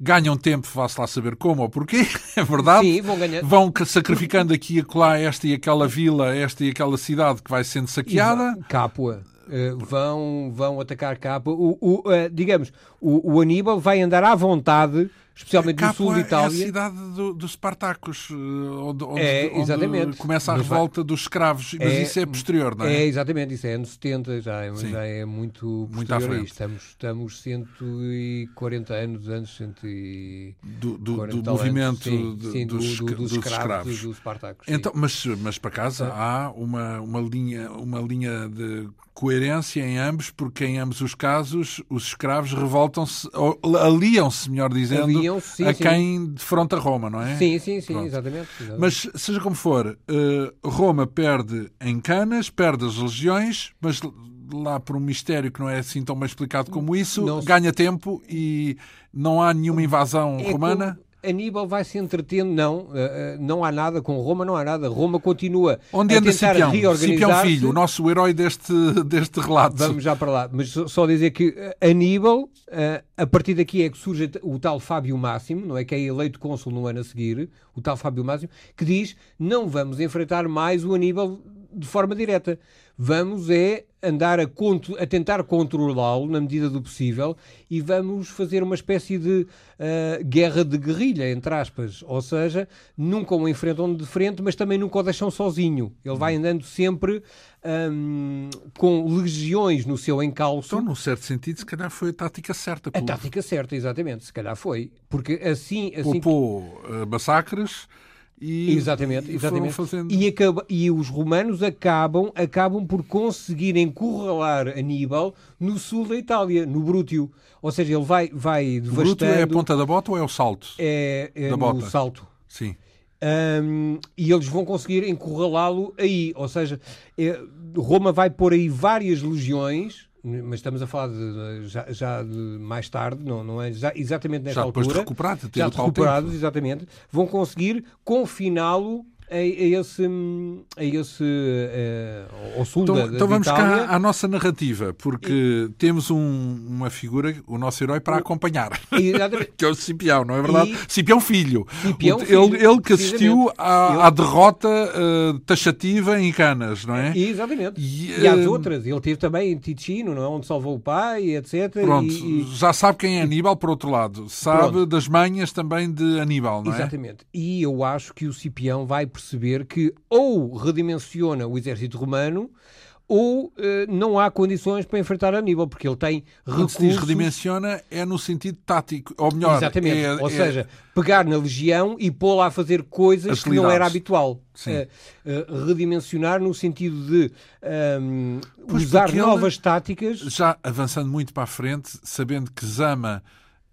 ganham tempo, vá-se lá saber como ou porquê, *laughs* é verdade? Sim, vão ganhar. Vão sacrificando aqui e acolá esta e aquela vila, esta e aquela cidade que vai sendo saqueada. Capua. Uh, vão, vão atacar Capua. O, o uh, digamos, o, o Aníbal vai andar à vontade especialmente no sul de Itália. É a cidade do, dos Espartacos, eh, onde, onde, é, onde começa a revolta vai... dos escravos, mas é, isso é posterior, não é? É, exatamente, isso é anos 70, já é, já é muito muito à frente. Estamos, estamos 140 anos antes, 140 do, do, do movimento sim, sim, dos, do, do, dos, dos escravos, dos Espartacos. Então, mas, mas para casa há uma, uma, linha, uma linha de coerência em ambos, porque em ambos os casos os escravos revoltam-se, aliam-se, melhor dizendo, aliam sim, a sim. quem defronta Roma, não é? Sim, sim, sim, exatamente, exatamente, Mas, seja como for, eh, Roma perde em Canas, perde as legiões, mas lá por um mistério que não é assim tão bem explicado como isso, não ganha tempo e não há nenhuma invasão é romana. Aníbal vai se entretendo, não, uh, não há nada com Roma, não há nada. Roma continua Onde a tentar Cipião? reorganizar Cipião Filho, o nosso herói deste, deste relato. Vamos já para lá, mas só dizer que Aníbal, uh, a partir daqui é que surge o tal Fábio Máximo, não é que é eleito cônsul no ano a seguir, o tal Fábio Máximo, que diz, não vamos enfrentar mais o Aníbal de forma direta. Vamos é andar a, a tentar controlá-lo na medida do possível e vamos fazer uma espécie de uh, guerra de guerrilha, entre aspas. Ou seja, nunca o enfrentam de frente, mas também nunca o deixam sozinho. Ele vai andando sempre um, com legiões no seu encalço. Então, num certo sentido, se calhar foi a tática certa. A tática certa, exatamente. Se calhar foi. Porque assim... assim Poupou uh, massacres e, exatamente, exatamente. Fazendo... E, acaba, e os romanos acabam, acabam por conseguir encurralar Aníbal no sul da Itália, no Brútio. Ou seja, ele vai, vai devastando... O Brútio é a ponta da bota ou é o salto? É, é da bota. salto. Sim. Um, e eles vão conseguir encurralá-lo aí. Ou seja, é, Roma vai pôr aí várias legiões mas estamos a falar de, já, já de mais tarde, não, não é? Já, exatamente nesta já altura. De recuperado, já de recuperados, exatamente, vão conseguir confiná-lo a, a, esse, a esse uh, ao sul então, da, então vamos Itália. cá à nossa narrativa, porque e... temos um, uma figura, o nosso herói, para o... acompanhar, *laughs* que é o Cipião, não é verdade? E... Cipião Filho. Cipião o, filho ele, ele que assistiu à, à derrota uh, taxativa em Canas, não é? Exatamente. E, e às uh... outras. Ele teve também em Ticino, não é? onde salvou o pai, etc. Pronto, e, já sabe quem é Aníbal, por outro lado. Sabe Pronto. das manhas também de Aníbal, não é? Exatamente. E eu acho que o Cipião vai perceber que ou redimensiona o exército romano ou uh, não há condições para enfrentar Aníbal, porque ele tem recursos... Quando se diz redimensiona é no sentido tático, ou melhor... Exatamente, é, ou é... seja, pegar na legião e pô-la a fazer coisas que não era habitual. Uh, uh, redimensionar no sentido de um, usar novas táticas... Já avançando muito para a frente, sabendo que Zama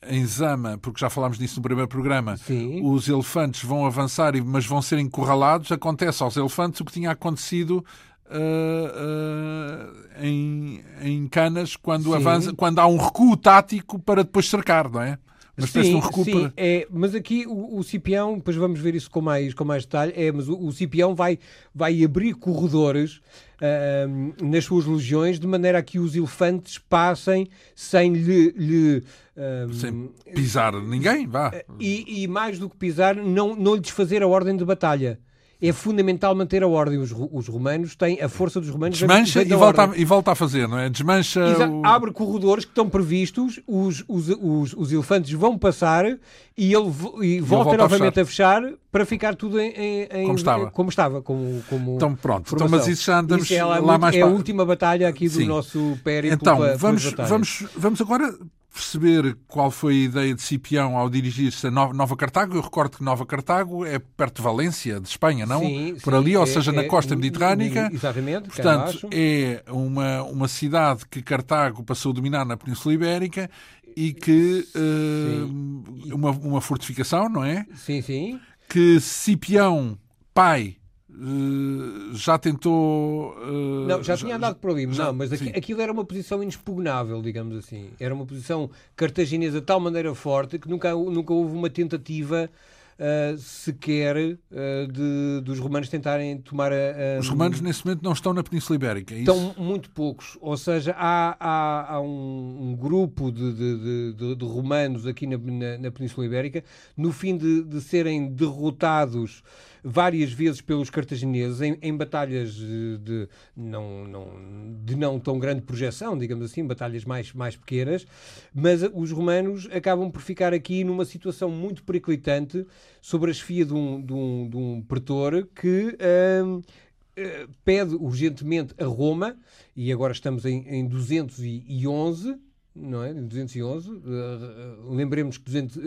em Zama, porque já falámos disso no primeiro programa, Sim. os elefantes vão avançar, mas vão ser encurralados. Acontece aos elefantes o que tinha acontecido Uh, uh, em, em Canas quando, avança, quando há um recuo tático para depois cercar, não é? Mas sim, um recuo sim. Para... É, mas aqui o, o Cipião, depois vamos ver isso com mais, com mais detalhe, é, mas o, o Cipião vai, vai abrir corredores uh, nas suas legiões de maneira a que os elefantes passem sem lhe, lhe sem pisar ninguém, vá. E, e, mais do que pisar, não, não lhe desfazer a ordem de batalha. É fundamental manter a ordem. Os, os romanos têm a força dos romanos. Desmancha e volta, a, e volta a fazer, não é? Desmancha. o... Abre corredores que estão previstos, os, os, os, os elefantes vão passar e ele e volta, volta novamente a fechar. a fechar. para ficar tudo em, em, como estava. Como estava como, como então pronto, então, mas isso já andamos isso é lá, lá mais É para... a última batalha aqui do Sim. nosso périplo. Então, vamos, vamos, vamos agora perceber qual foi a ideia de Cipião ao dirigir-se a Nova Cartago. Eu recordo que Nova Cartago é perto de Valência, de Espanha, não? Sim, Por ali, é, ou seja, é, na costa mediterrânica. Exatamente. Portanto, é uma, uma cidade que Cartago passou a dominar na Península Ibérica e que uh, uma, uma fortificação, não é? Sim, sim. Que Cipião, pai já tentou. Uh, não, já, já tinha andado por ali, já, não, mas aqui, aquilo era uma posição inexpugnável, digamos assim. Era uma posição cartaginesa de tal maneira forte que nunca, nunca houve uma tentativa uh, sequer uh, de, dos romanos tentarem tomar a, Os romanos, nesse momento, não estão na Península Ibérica, é Estão muito poucos. Ou seja, há, há, há um, um, grupo de, de, de, de, romanos aqui na, na, na, Península Ibérica, no fim de, serem derrotados várias vezes pelos cartagineses em, em batalhas de não, não, de não tão grande projeção, digamos assim, batalhas mais, mais pequenas, mas os romanos acabam por ficar aqui numa situação muito periclitante sobre a chefia de um, de um, de um pretor que. Hum, eh, pede urgentemente a Roma, e agora estamos em, em 211, não é? 211. Uh, lembremos que 200, uh,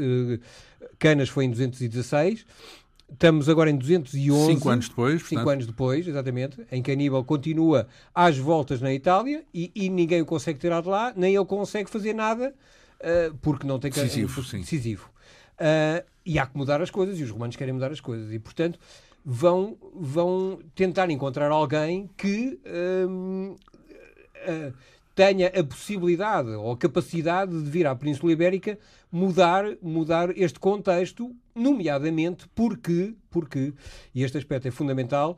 Canas foi em 216. Estamos agora em 211. Cinco anos depois. Cinco portanto... anos depois, exatamente. Em que Aníbal continua às voltas na Itália e, e ninguém o consegue tirar de lá, nem ele consegue fazer nada uh, porque não tem... Decisivo, sim. Decisivo. Uh, e há que mudar as coisas e os romanos querem mudar as coisas. E, portanto, vão, vão tentar encontrar alguém que... Uh, tenha a possibilidade ou a capacidade de vir à Península Ibérica mudar, mudar este contexto, nomeadamente porque, porque, e este aspecto é fundamental,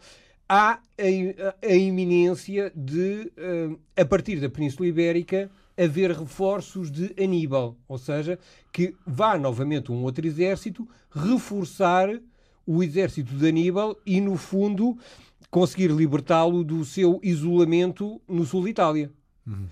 há a, a iminência de, uh, a partir da Península Ibérica, haver reforços de Aníbal, ou seja, que vá novamente um outro exército reforçar o exército de Aníbal e, no fundo, conseguir libertá-lo do seu isolamento no sul de Itália. Uhum.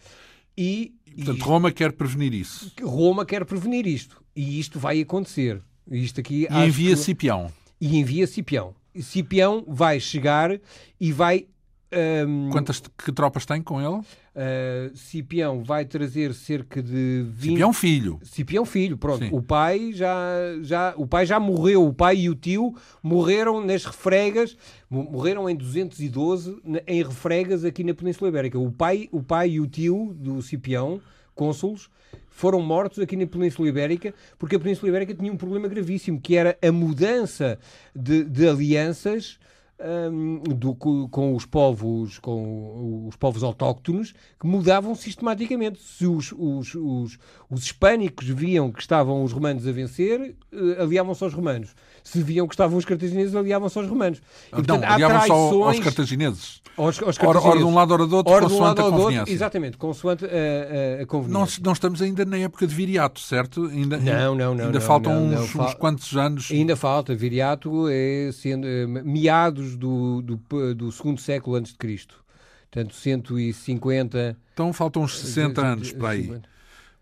E, Portanto, Roma quer prevenir isso. Roma quer prevenir isto. E isto vai acontecer. Isto aqui, e envia que... Cipião. E envia Cipião. Cipião vai chegar e vai um, Quantas que tropas tem com ele? Uh, Cipião vai trazer cerca de 20... Cipião filho. Cipião filho, pronto. Sim. O pai já, já, o pai já morreu. O pai e o tio morreram nas refregas. Morreram em 212 em refregas aqui na Península Ibérica. O pai, o pai e o tio do Cipião, cônsulos, foram mortos aqui na Península Ibérica, porque a Península Ibérica tinha um problema gravíssimo, que era a mudança de, de alianças um, do, com os povos com os povos autóctonos que mudavam sistematicamente. Se os, os, os, os hispânicos viam que estavam os romanos a vencer, uh, aliavam-se aos romanos. Se viam que estavam os cartagineses, aliavam-se aos romanos. E, portanto, Não, aliavam-se aos cartagineses. Aos, aos cartagineses. Ora, de um lado, ora do outro, ora consoante um a conveniência. Outro, exatamente, consoante a, a, conveniência. Não, não, estamos ainda na época de viriato, certo? Ainda, não, não, não. Ainda não, faltam não, uns, uns, quantos anos? Ainda falta. Viriato é sendo, uh, meados do, do, do segundo século antes de Cristo. Portanto, 150... Então faltam uns 60 anos para aí.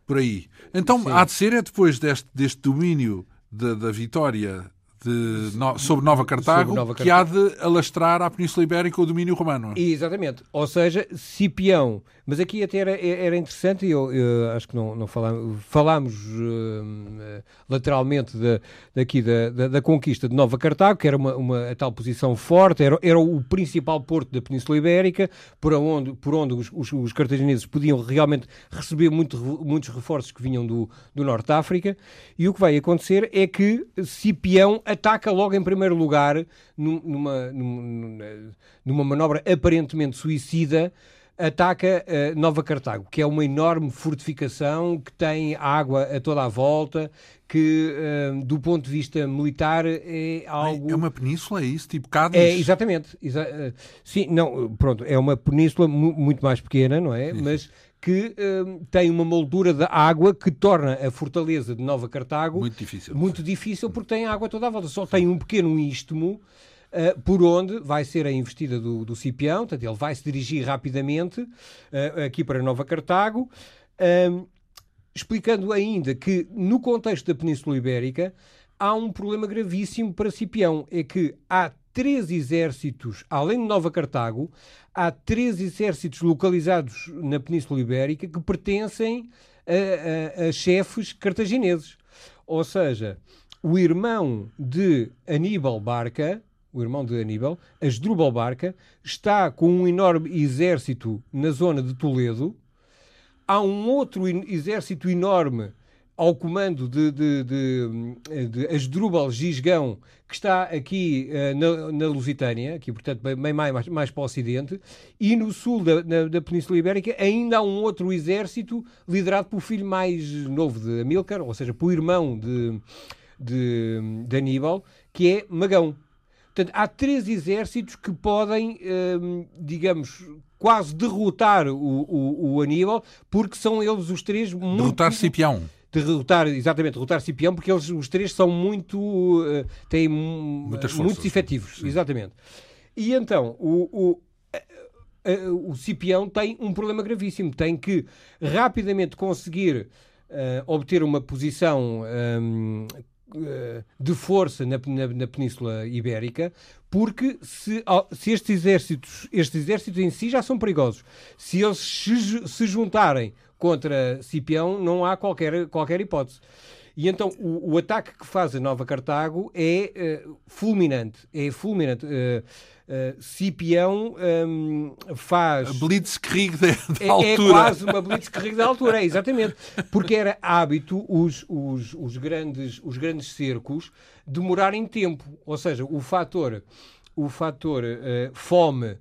Por aí. Então Sim. há de ser é depois deste, deste domínio da, da vitória de, no, sobre Nova Cartago, sobre Nova que há de alastrar à Península Ibérica o domínio romano. Exatamente. Ou seja, Cipião. Mas aqui até era, era interessante, e eu, eu, acho que não, não falámos, falámos uh, lateralmente de, daqui da, da, da, conquista de Nova Cartago, que era uma, uma tal posição forte, era, era o principal porto da Península Ibérica, por onde, por onde os, os, os cartagineses podiam realmente receber muito, muitos reforços que vinham do, do Norte de África. E o que vai acontecer é que Cipião ataca logo em primeiro lugar numa, numa, numa manobra aparentemente suicida ataca uh, Nova Cartago, que é uma enorme fortificação que tem água a toda a volta, que uh, do ponto de vista militar é algo. É uma península, é isso? Tipo Cádiz? É, exatamente. Exa uh, sim, não, pronto, é uma península mu muito mais pequena, não é? Sim. Mas que um, tem uma moldura de água que torna a fortaleza de Nova Cartago muito difícil, muito difícil porque tem água toda à volta. Só tem um pequeno istmo uh, por onde vai ser a investida do, do Cipião, portanto, ele vai se dirigir rapidamente uh, aqui para Nova Cartago, explicando ainda que, no contexto da Península Ibérica, há um problema gravíssimo para Cipião, é que há três exércitos, além de Nova Cartago, há três exércitos localizados na Península Ibérica que pertencem a, a, a chefes cartagineses. Ou seja, o irmão de Aníbal Barca, o irmão de Aníbal, Asdrúbal Barca, está com um enorme exército na zona de Toledo. Há um outro exército enorme ao comando de, de, de, de Asdrúbal Gisgão, que está aqui uh, na, na, Lusitânia, aqui, portanto, bem mais, mais para o Ocidente, e no sul da, na, da Península Ibérica ainda há um outro exército liderado pelo filho mais novo de Amílcar, ou seja, pelo irmão de, de, de Aníbal, que é Magão. Portanto, há três exércitos que podem, uh, digamos, quase derrotar o, o, o, Aníbal, porque são eles os três muito... Derrotar Cipião derrotar, exatamente, derrotar Cipião, porque eles, os três são muito, uh, têm Muitas forças, muitos efetivos, sim. exatamente. E então, o, o, uh, o Cipião tem um problema gravíssimo, tem que rapidamente conseguir uh, obter uma posição um, de força na, na, na, Península Ibérica, porque se, se, estes exércitos, estes exércitos em si já são perigosos, se eles se, se juntarem contra Cipião, não há qualquer, qualquer hipótese. E então o, o ataque que faz a Nova Cartago é uh, fulminante. É fulminante. Uh, uh, Cipião um, faz. A blitzkrieg da, é, altura. É quase uma blitzkrieg da altura, é, exatamente. Porque era hábito os, os, os, grandes, os grandes cercos demorarem tempo. Ou seja, o fator, o fator fome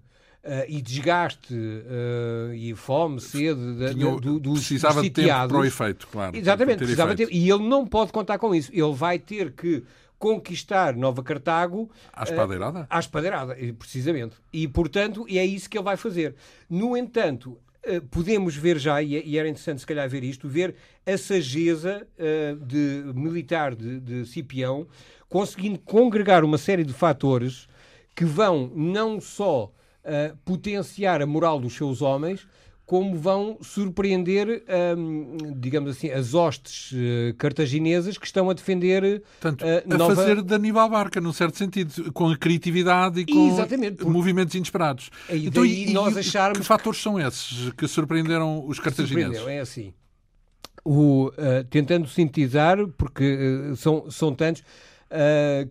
Uh, e desgaste uh, e fome, sede da, Tinha, do, dos Precisava de tempo para o efeito, claro. Exatamente, precisava efeito. tempo. E ele não pode contar com isso. Ele vai ter que conquistar Nova Cartago à espadeirada? Uh, à espadeirada, precisamente. E, portanto, é isso que ele vai fazer. No entanto, uh, podemos ver já, e, e, era interessante se calhar ver isto, ver a sageza uh, de, militar de, de Cipião conseguindo congregar uma série de fatores que vão não só uh, potenciar a moral dos seus homens, como vão surpreender, um, digamos assim, as hostes uh, cartaginesas que estão a defender Tanto, uh, a nova... fazer de Aníbal Barca, num certo sentido, com a criatividade e com Exatamente, movimentos inesperados. E então, e, nós e, acharmos... Que fatores são esses que surpreenderam os cartagineses? É assim. O, uh, tentando sintetizar, porque são, são tantos,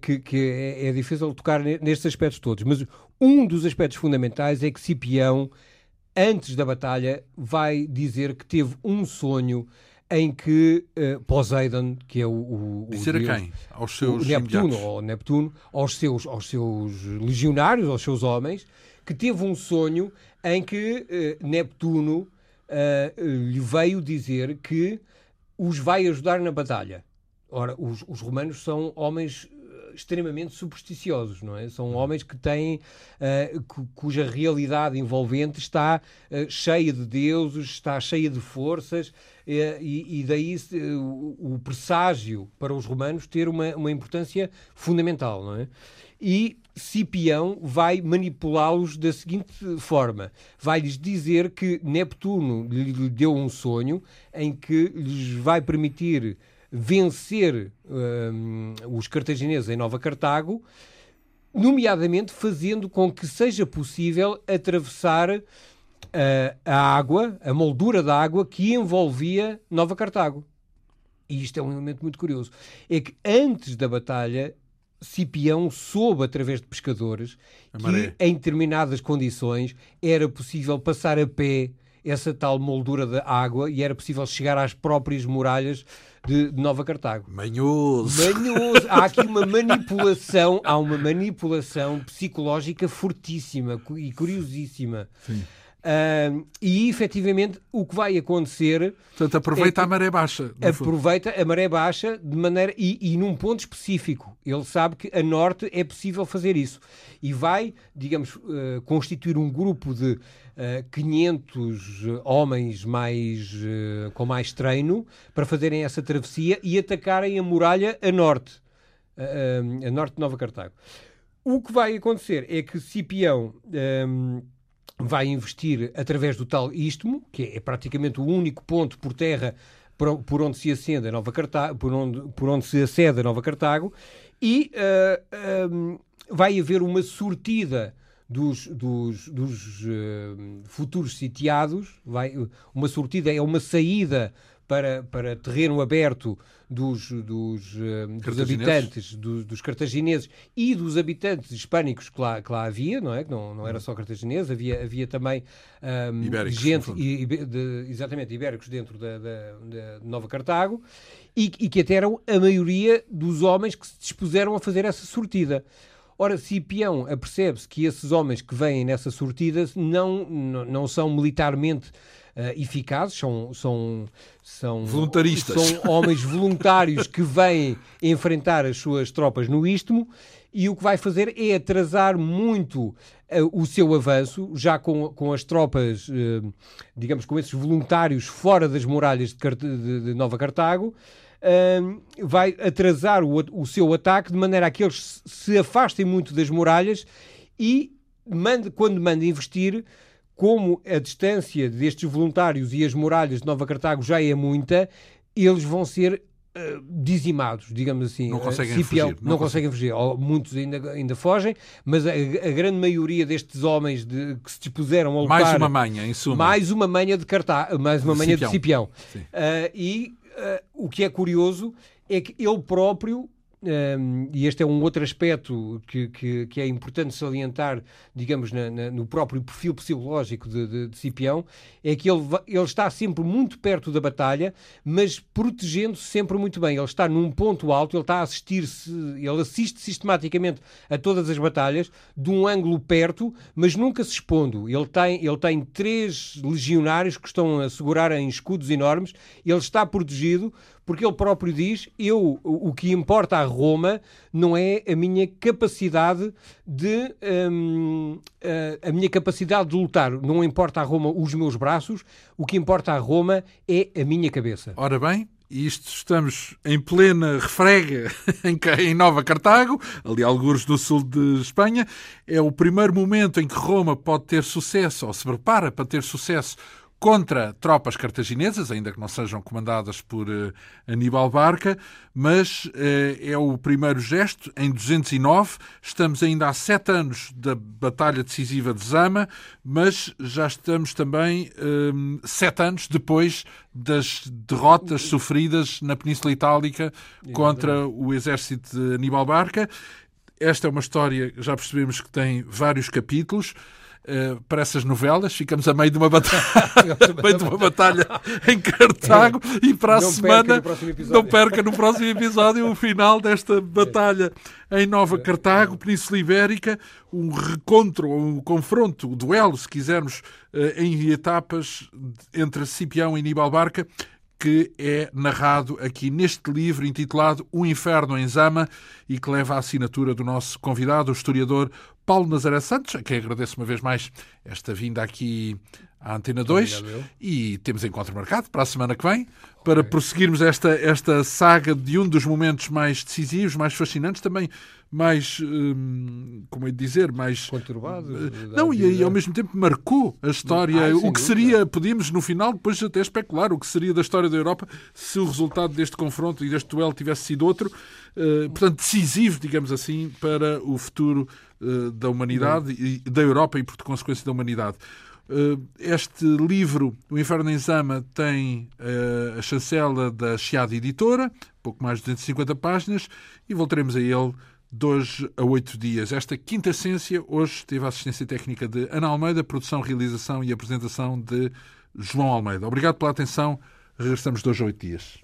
que, que é, é, difícil tocar nestes aspectos todos. Mas um dos aspectos fundamentais é que Cipião, antes da batalha, vai dizer que teve um sonho em que uh, Poseidon, que é o, o, Dizer o Deus, a quem? Aos seus Neptuno, ou Neptuno, aos seus, aos seus legionários, aos seus homens, que teve um sonho em que uh, Neptuno uh, lhe veio dizer que os vai ajudar na batalha. Ora, os, os romanos são homens extremamente supersticiosos, não é? São homens que têm, uh, cuja realidade envolvente está uh, cheia de deuses, está cheia de forças, uh, e, e, daí o, o presságio para os romanos ter uma, uma importância fundamental, não é? E Cipião vai manipulá-los da seguinte forma: vai-lhes dizer que Neptuno lhe deu um sonho em que lhes vai permitir vencer um, os cartagineses em Nova Cartago, nomeadamente fazendo com que seja possível atravessar uh, a água, a moldura da água que envolvia Nova Cartago. E isto é um elemento muito curioso. É que antes da batalha, Cipião soube, através de pescadores, que em determinadas condições era possível passar a pé essa tal moldura da água e era possível chegar às próprias muralhas de, Nova Cartago. Manhoso. Manhoso. Há aqui uma *laughs* manipulação, há uma manipulação psicológica fortíssima e curiosíssima. Sim. Uh, e efetivamente o que vai acontecer. Portanto, aproveita é a maré baixa. Aproveita a maré baixa de maneira. E, e, num ponto específico. Ele sabe que a norte é possível fazer isso. E vai, digamos, uh, constituir um grupo de uh, ah, 500 homens mais, uh, com mais treino para fazerem essa travessia e atacarem a muralha a norte. a norte de Nova Cartago. O que vai acontecer é que Cipião um, vai investir através do tal istmo, que é praticamente o único ponto por terra por, onde se acende a Nova Cartago, por onde, por onde se acede a Nova Cartago, e uh, um, vai haver uma sortida dos, dos, dos uh, futuros sitiados, vai, uma sortida é uma saída para, para terreno aberto dos, dos, uh, dos habitantes, dos, dos, cartagineses e dos habitantes hispânicos que lá, que lá havia, não é? Que não, não era só cartagineses, havia, havia também um, ibéricos, gente, i, de, exatamente, ibéricos dentro da, da, da Nova Cartago e, e que até eram a maioria dos homens que se dispuseram a fazer essa sortida. Ora, Cipião apercebe-se que esses homens que vêm nessa sortida não, não, não são militarmente eficazes, são, são, são, voluntaristas. São homens voluntários que vêm enfrentar as suas tropas no Istmo e o que vai fazer é atrasar muito uh, o seu avanço, já com, com as tropas, uh, digamos, com esses voluntários fora das muralhas de, de, de Nova Cartago. Vai atrasar o, o, seu ataque de maneira a que eles se afastem muito das muralhas e, mande, quando manda investir, como a distância destes voluntários e as muralhas de Nova Cartago já é muita, eles vão ser uh, dizimados, digamos assim. Não conseguem Cipião, fugir. Não, não conseguem fugir. Muitos ainda, ainda fogem, mas a, a grande maioria destes homens de, que se dispuseram a lutar... Mais uma manha, em suma. Mais uma manha de Cartago, mais uma de manha Cipião. de Cipião. Uh, e uh, o que é curioso é que ele próprio e este é um outro aspecto que, que, que é importante salientar, digamos, na, na, no próprio perfil psicológico de, de, de, Cipião, é que ele, ele está sempre muito perto da batalha, mas protegendo-se sempre muito bem. Ele está num ponto alto, ele está a assistir-se, ele assiste sistematicamente a todas as batalhas, de um ângulo perto, mas nunca se expondo. Ele tem, ele tem três legionários que estão a segurar em escudos enormes, ele está protegido porque ele próprio diz: eu, o que importa a Roma não é a minha capacidade de um, a, a minha capacidade de lutar, não importa a Roma os meus braços, o que importa a Roma é a minha cabeça. Ora bem, isto estamos em plena refrega *laughs* em Nova Cartago, ali alguns do sul de Espanha. É o primeiro momento em que Roma pode ter sucesso, ou se prepara para ter sucesso contra tropas cartaginesas, ainda que não sejam comandadas por uh, Aníbal Barca, mas uh, é o primeiro gesto. Em 209, estamos ainda há sete anos da Batalha Decisiva de Zama, mas já estamos também uh, sete anos depois das derrotas sofridas na Península Itálica contra o exército de Aníbal Barca. Esta é uma história, já percebemos que tem vários capítulos. Uh, para essas novelas, ficamos a meio de uma batalha, *laughs* meio de uma batalha em Cartago é. e para a não semana perca não perca no próximo episódio o final desta batalha em Nova Cartago, Península Ibérica, um recontro, um confronto, um duelo, se quisermos, uh, em etapas entre Cipião e Aníbal Barca que é narrado aqui neste livro intitulado O Inferno em Zama e que leva a assinatura do nosso convidado, o historiador Paulo Nazaré Santos, a quem agradeço uma vez mais esta vinda aqui à Antena 2 e temos encontro marcado para a semana que vem para okay. prosseguirmos esta, esta saga de um dos momentos mais decisivos, mais fascinantes, também mais, hum, como é de dizer, mais... Conturbado. Uh, não, e, e, ao mesmo tempo marcou a história, ah, o que seria, podíamos no final depois até especular, o que seria da história da Europa se o resultado deste confronto e deste duelo tivesse sido outro, uh, portanto decisivo, digamos assim, para o futuro uh, da humanidade e da Europa e por consequência da humanidade. Eh, este livro, O Inferno em Zama, tem eh, a chancela da Chiado Editora, pouco mais de 250 páginas, e voltaremos a ele dois a oito dias. Esta quinta essência hoje teve a assistência técnica de Ana Almeida, produção, realização e apresentação de João Almeida. Obrigado pela atenção. Regressamos dois a oito dias.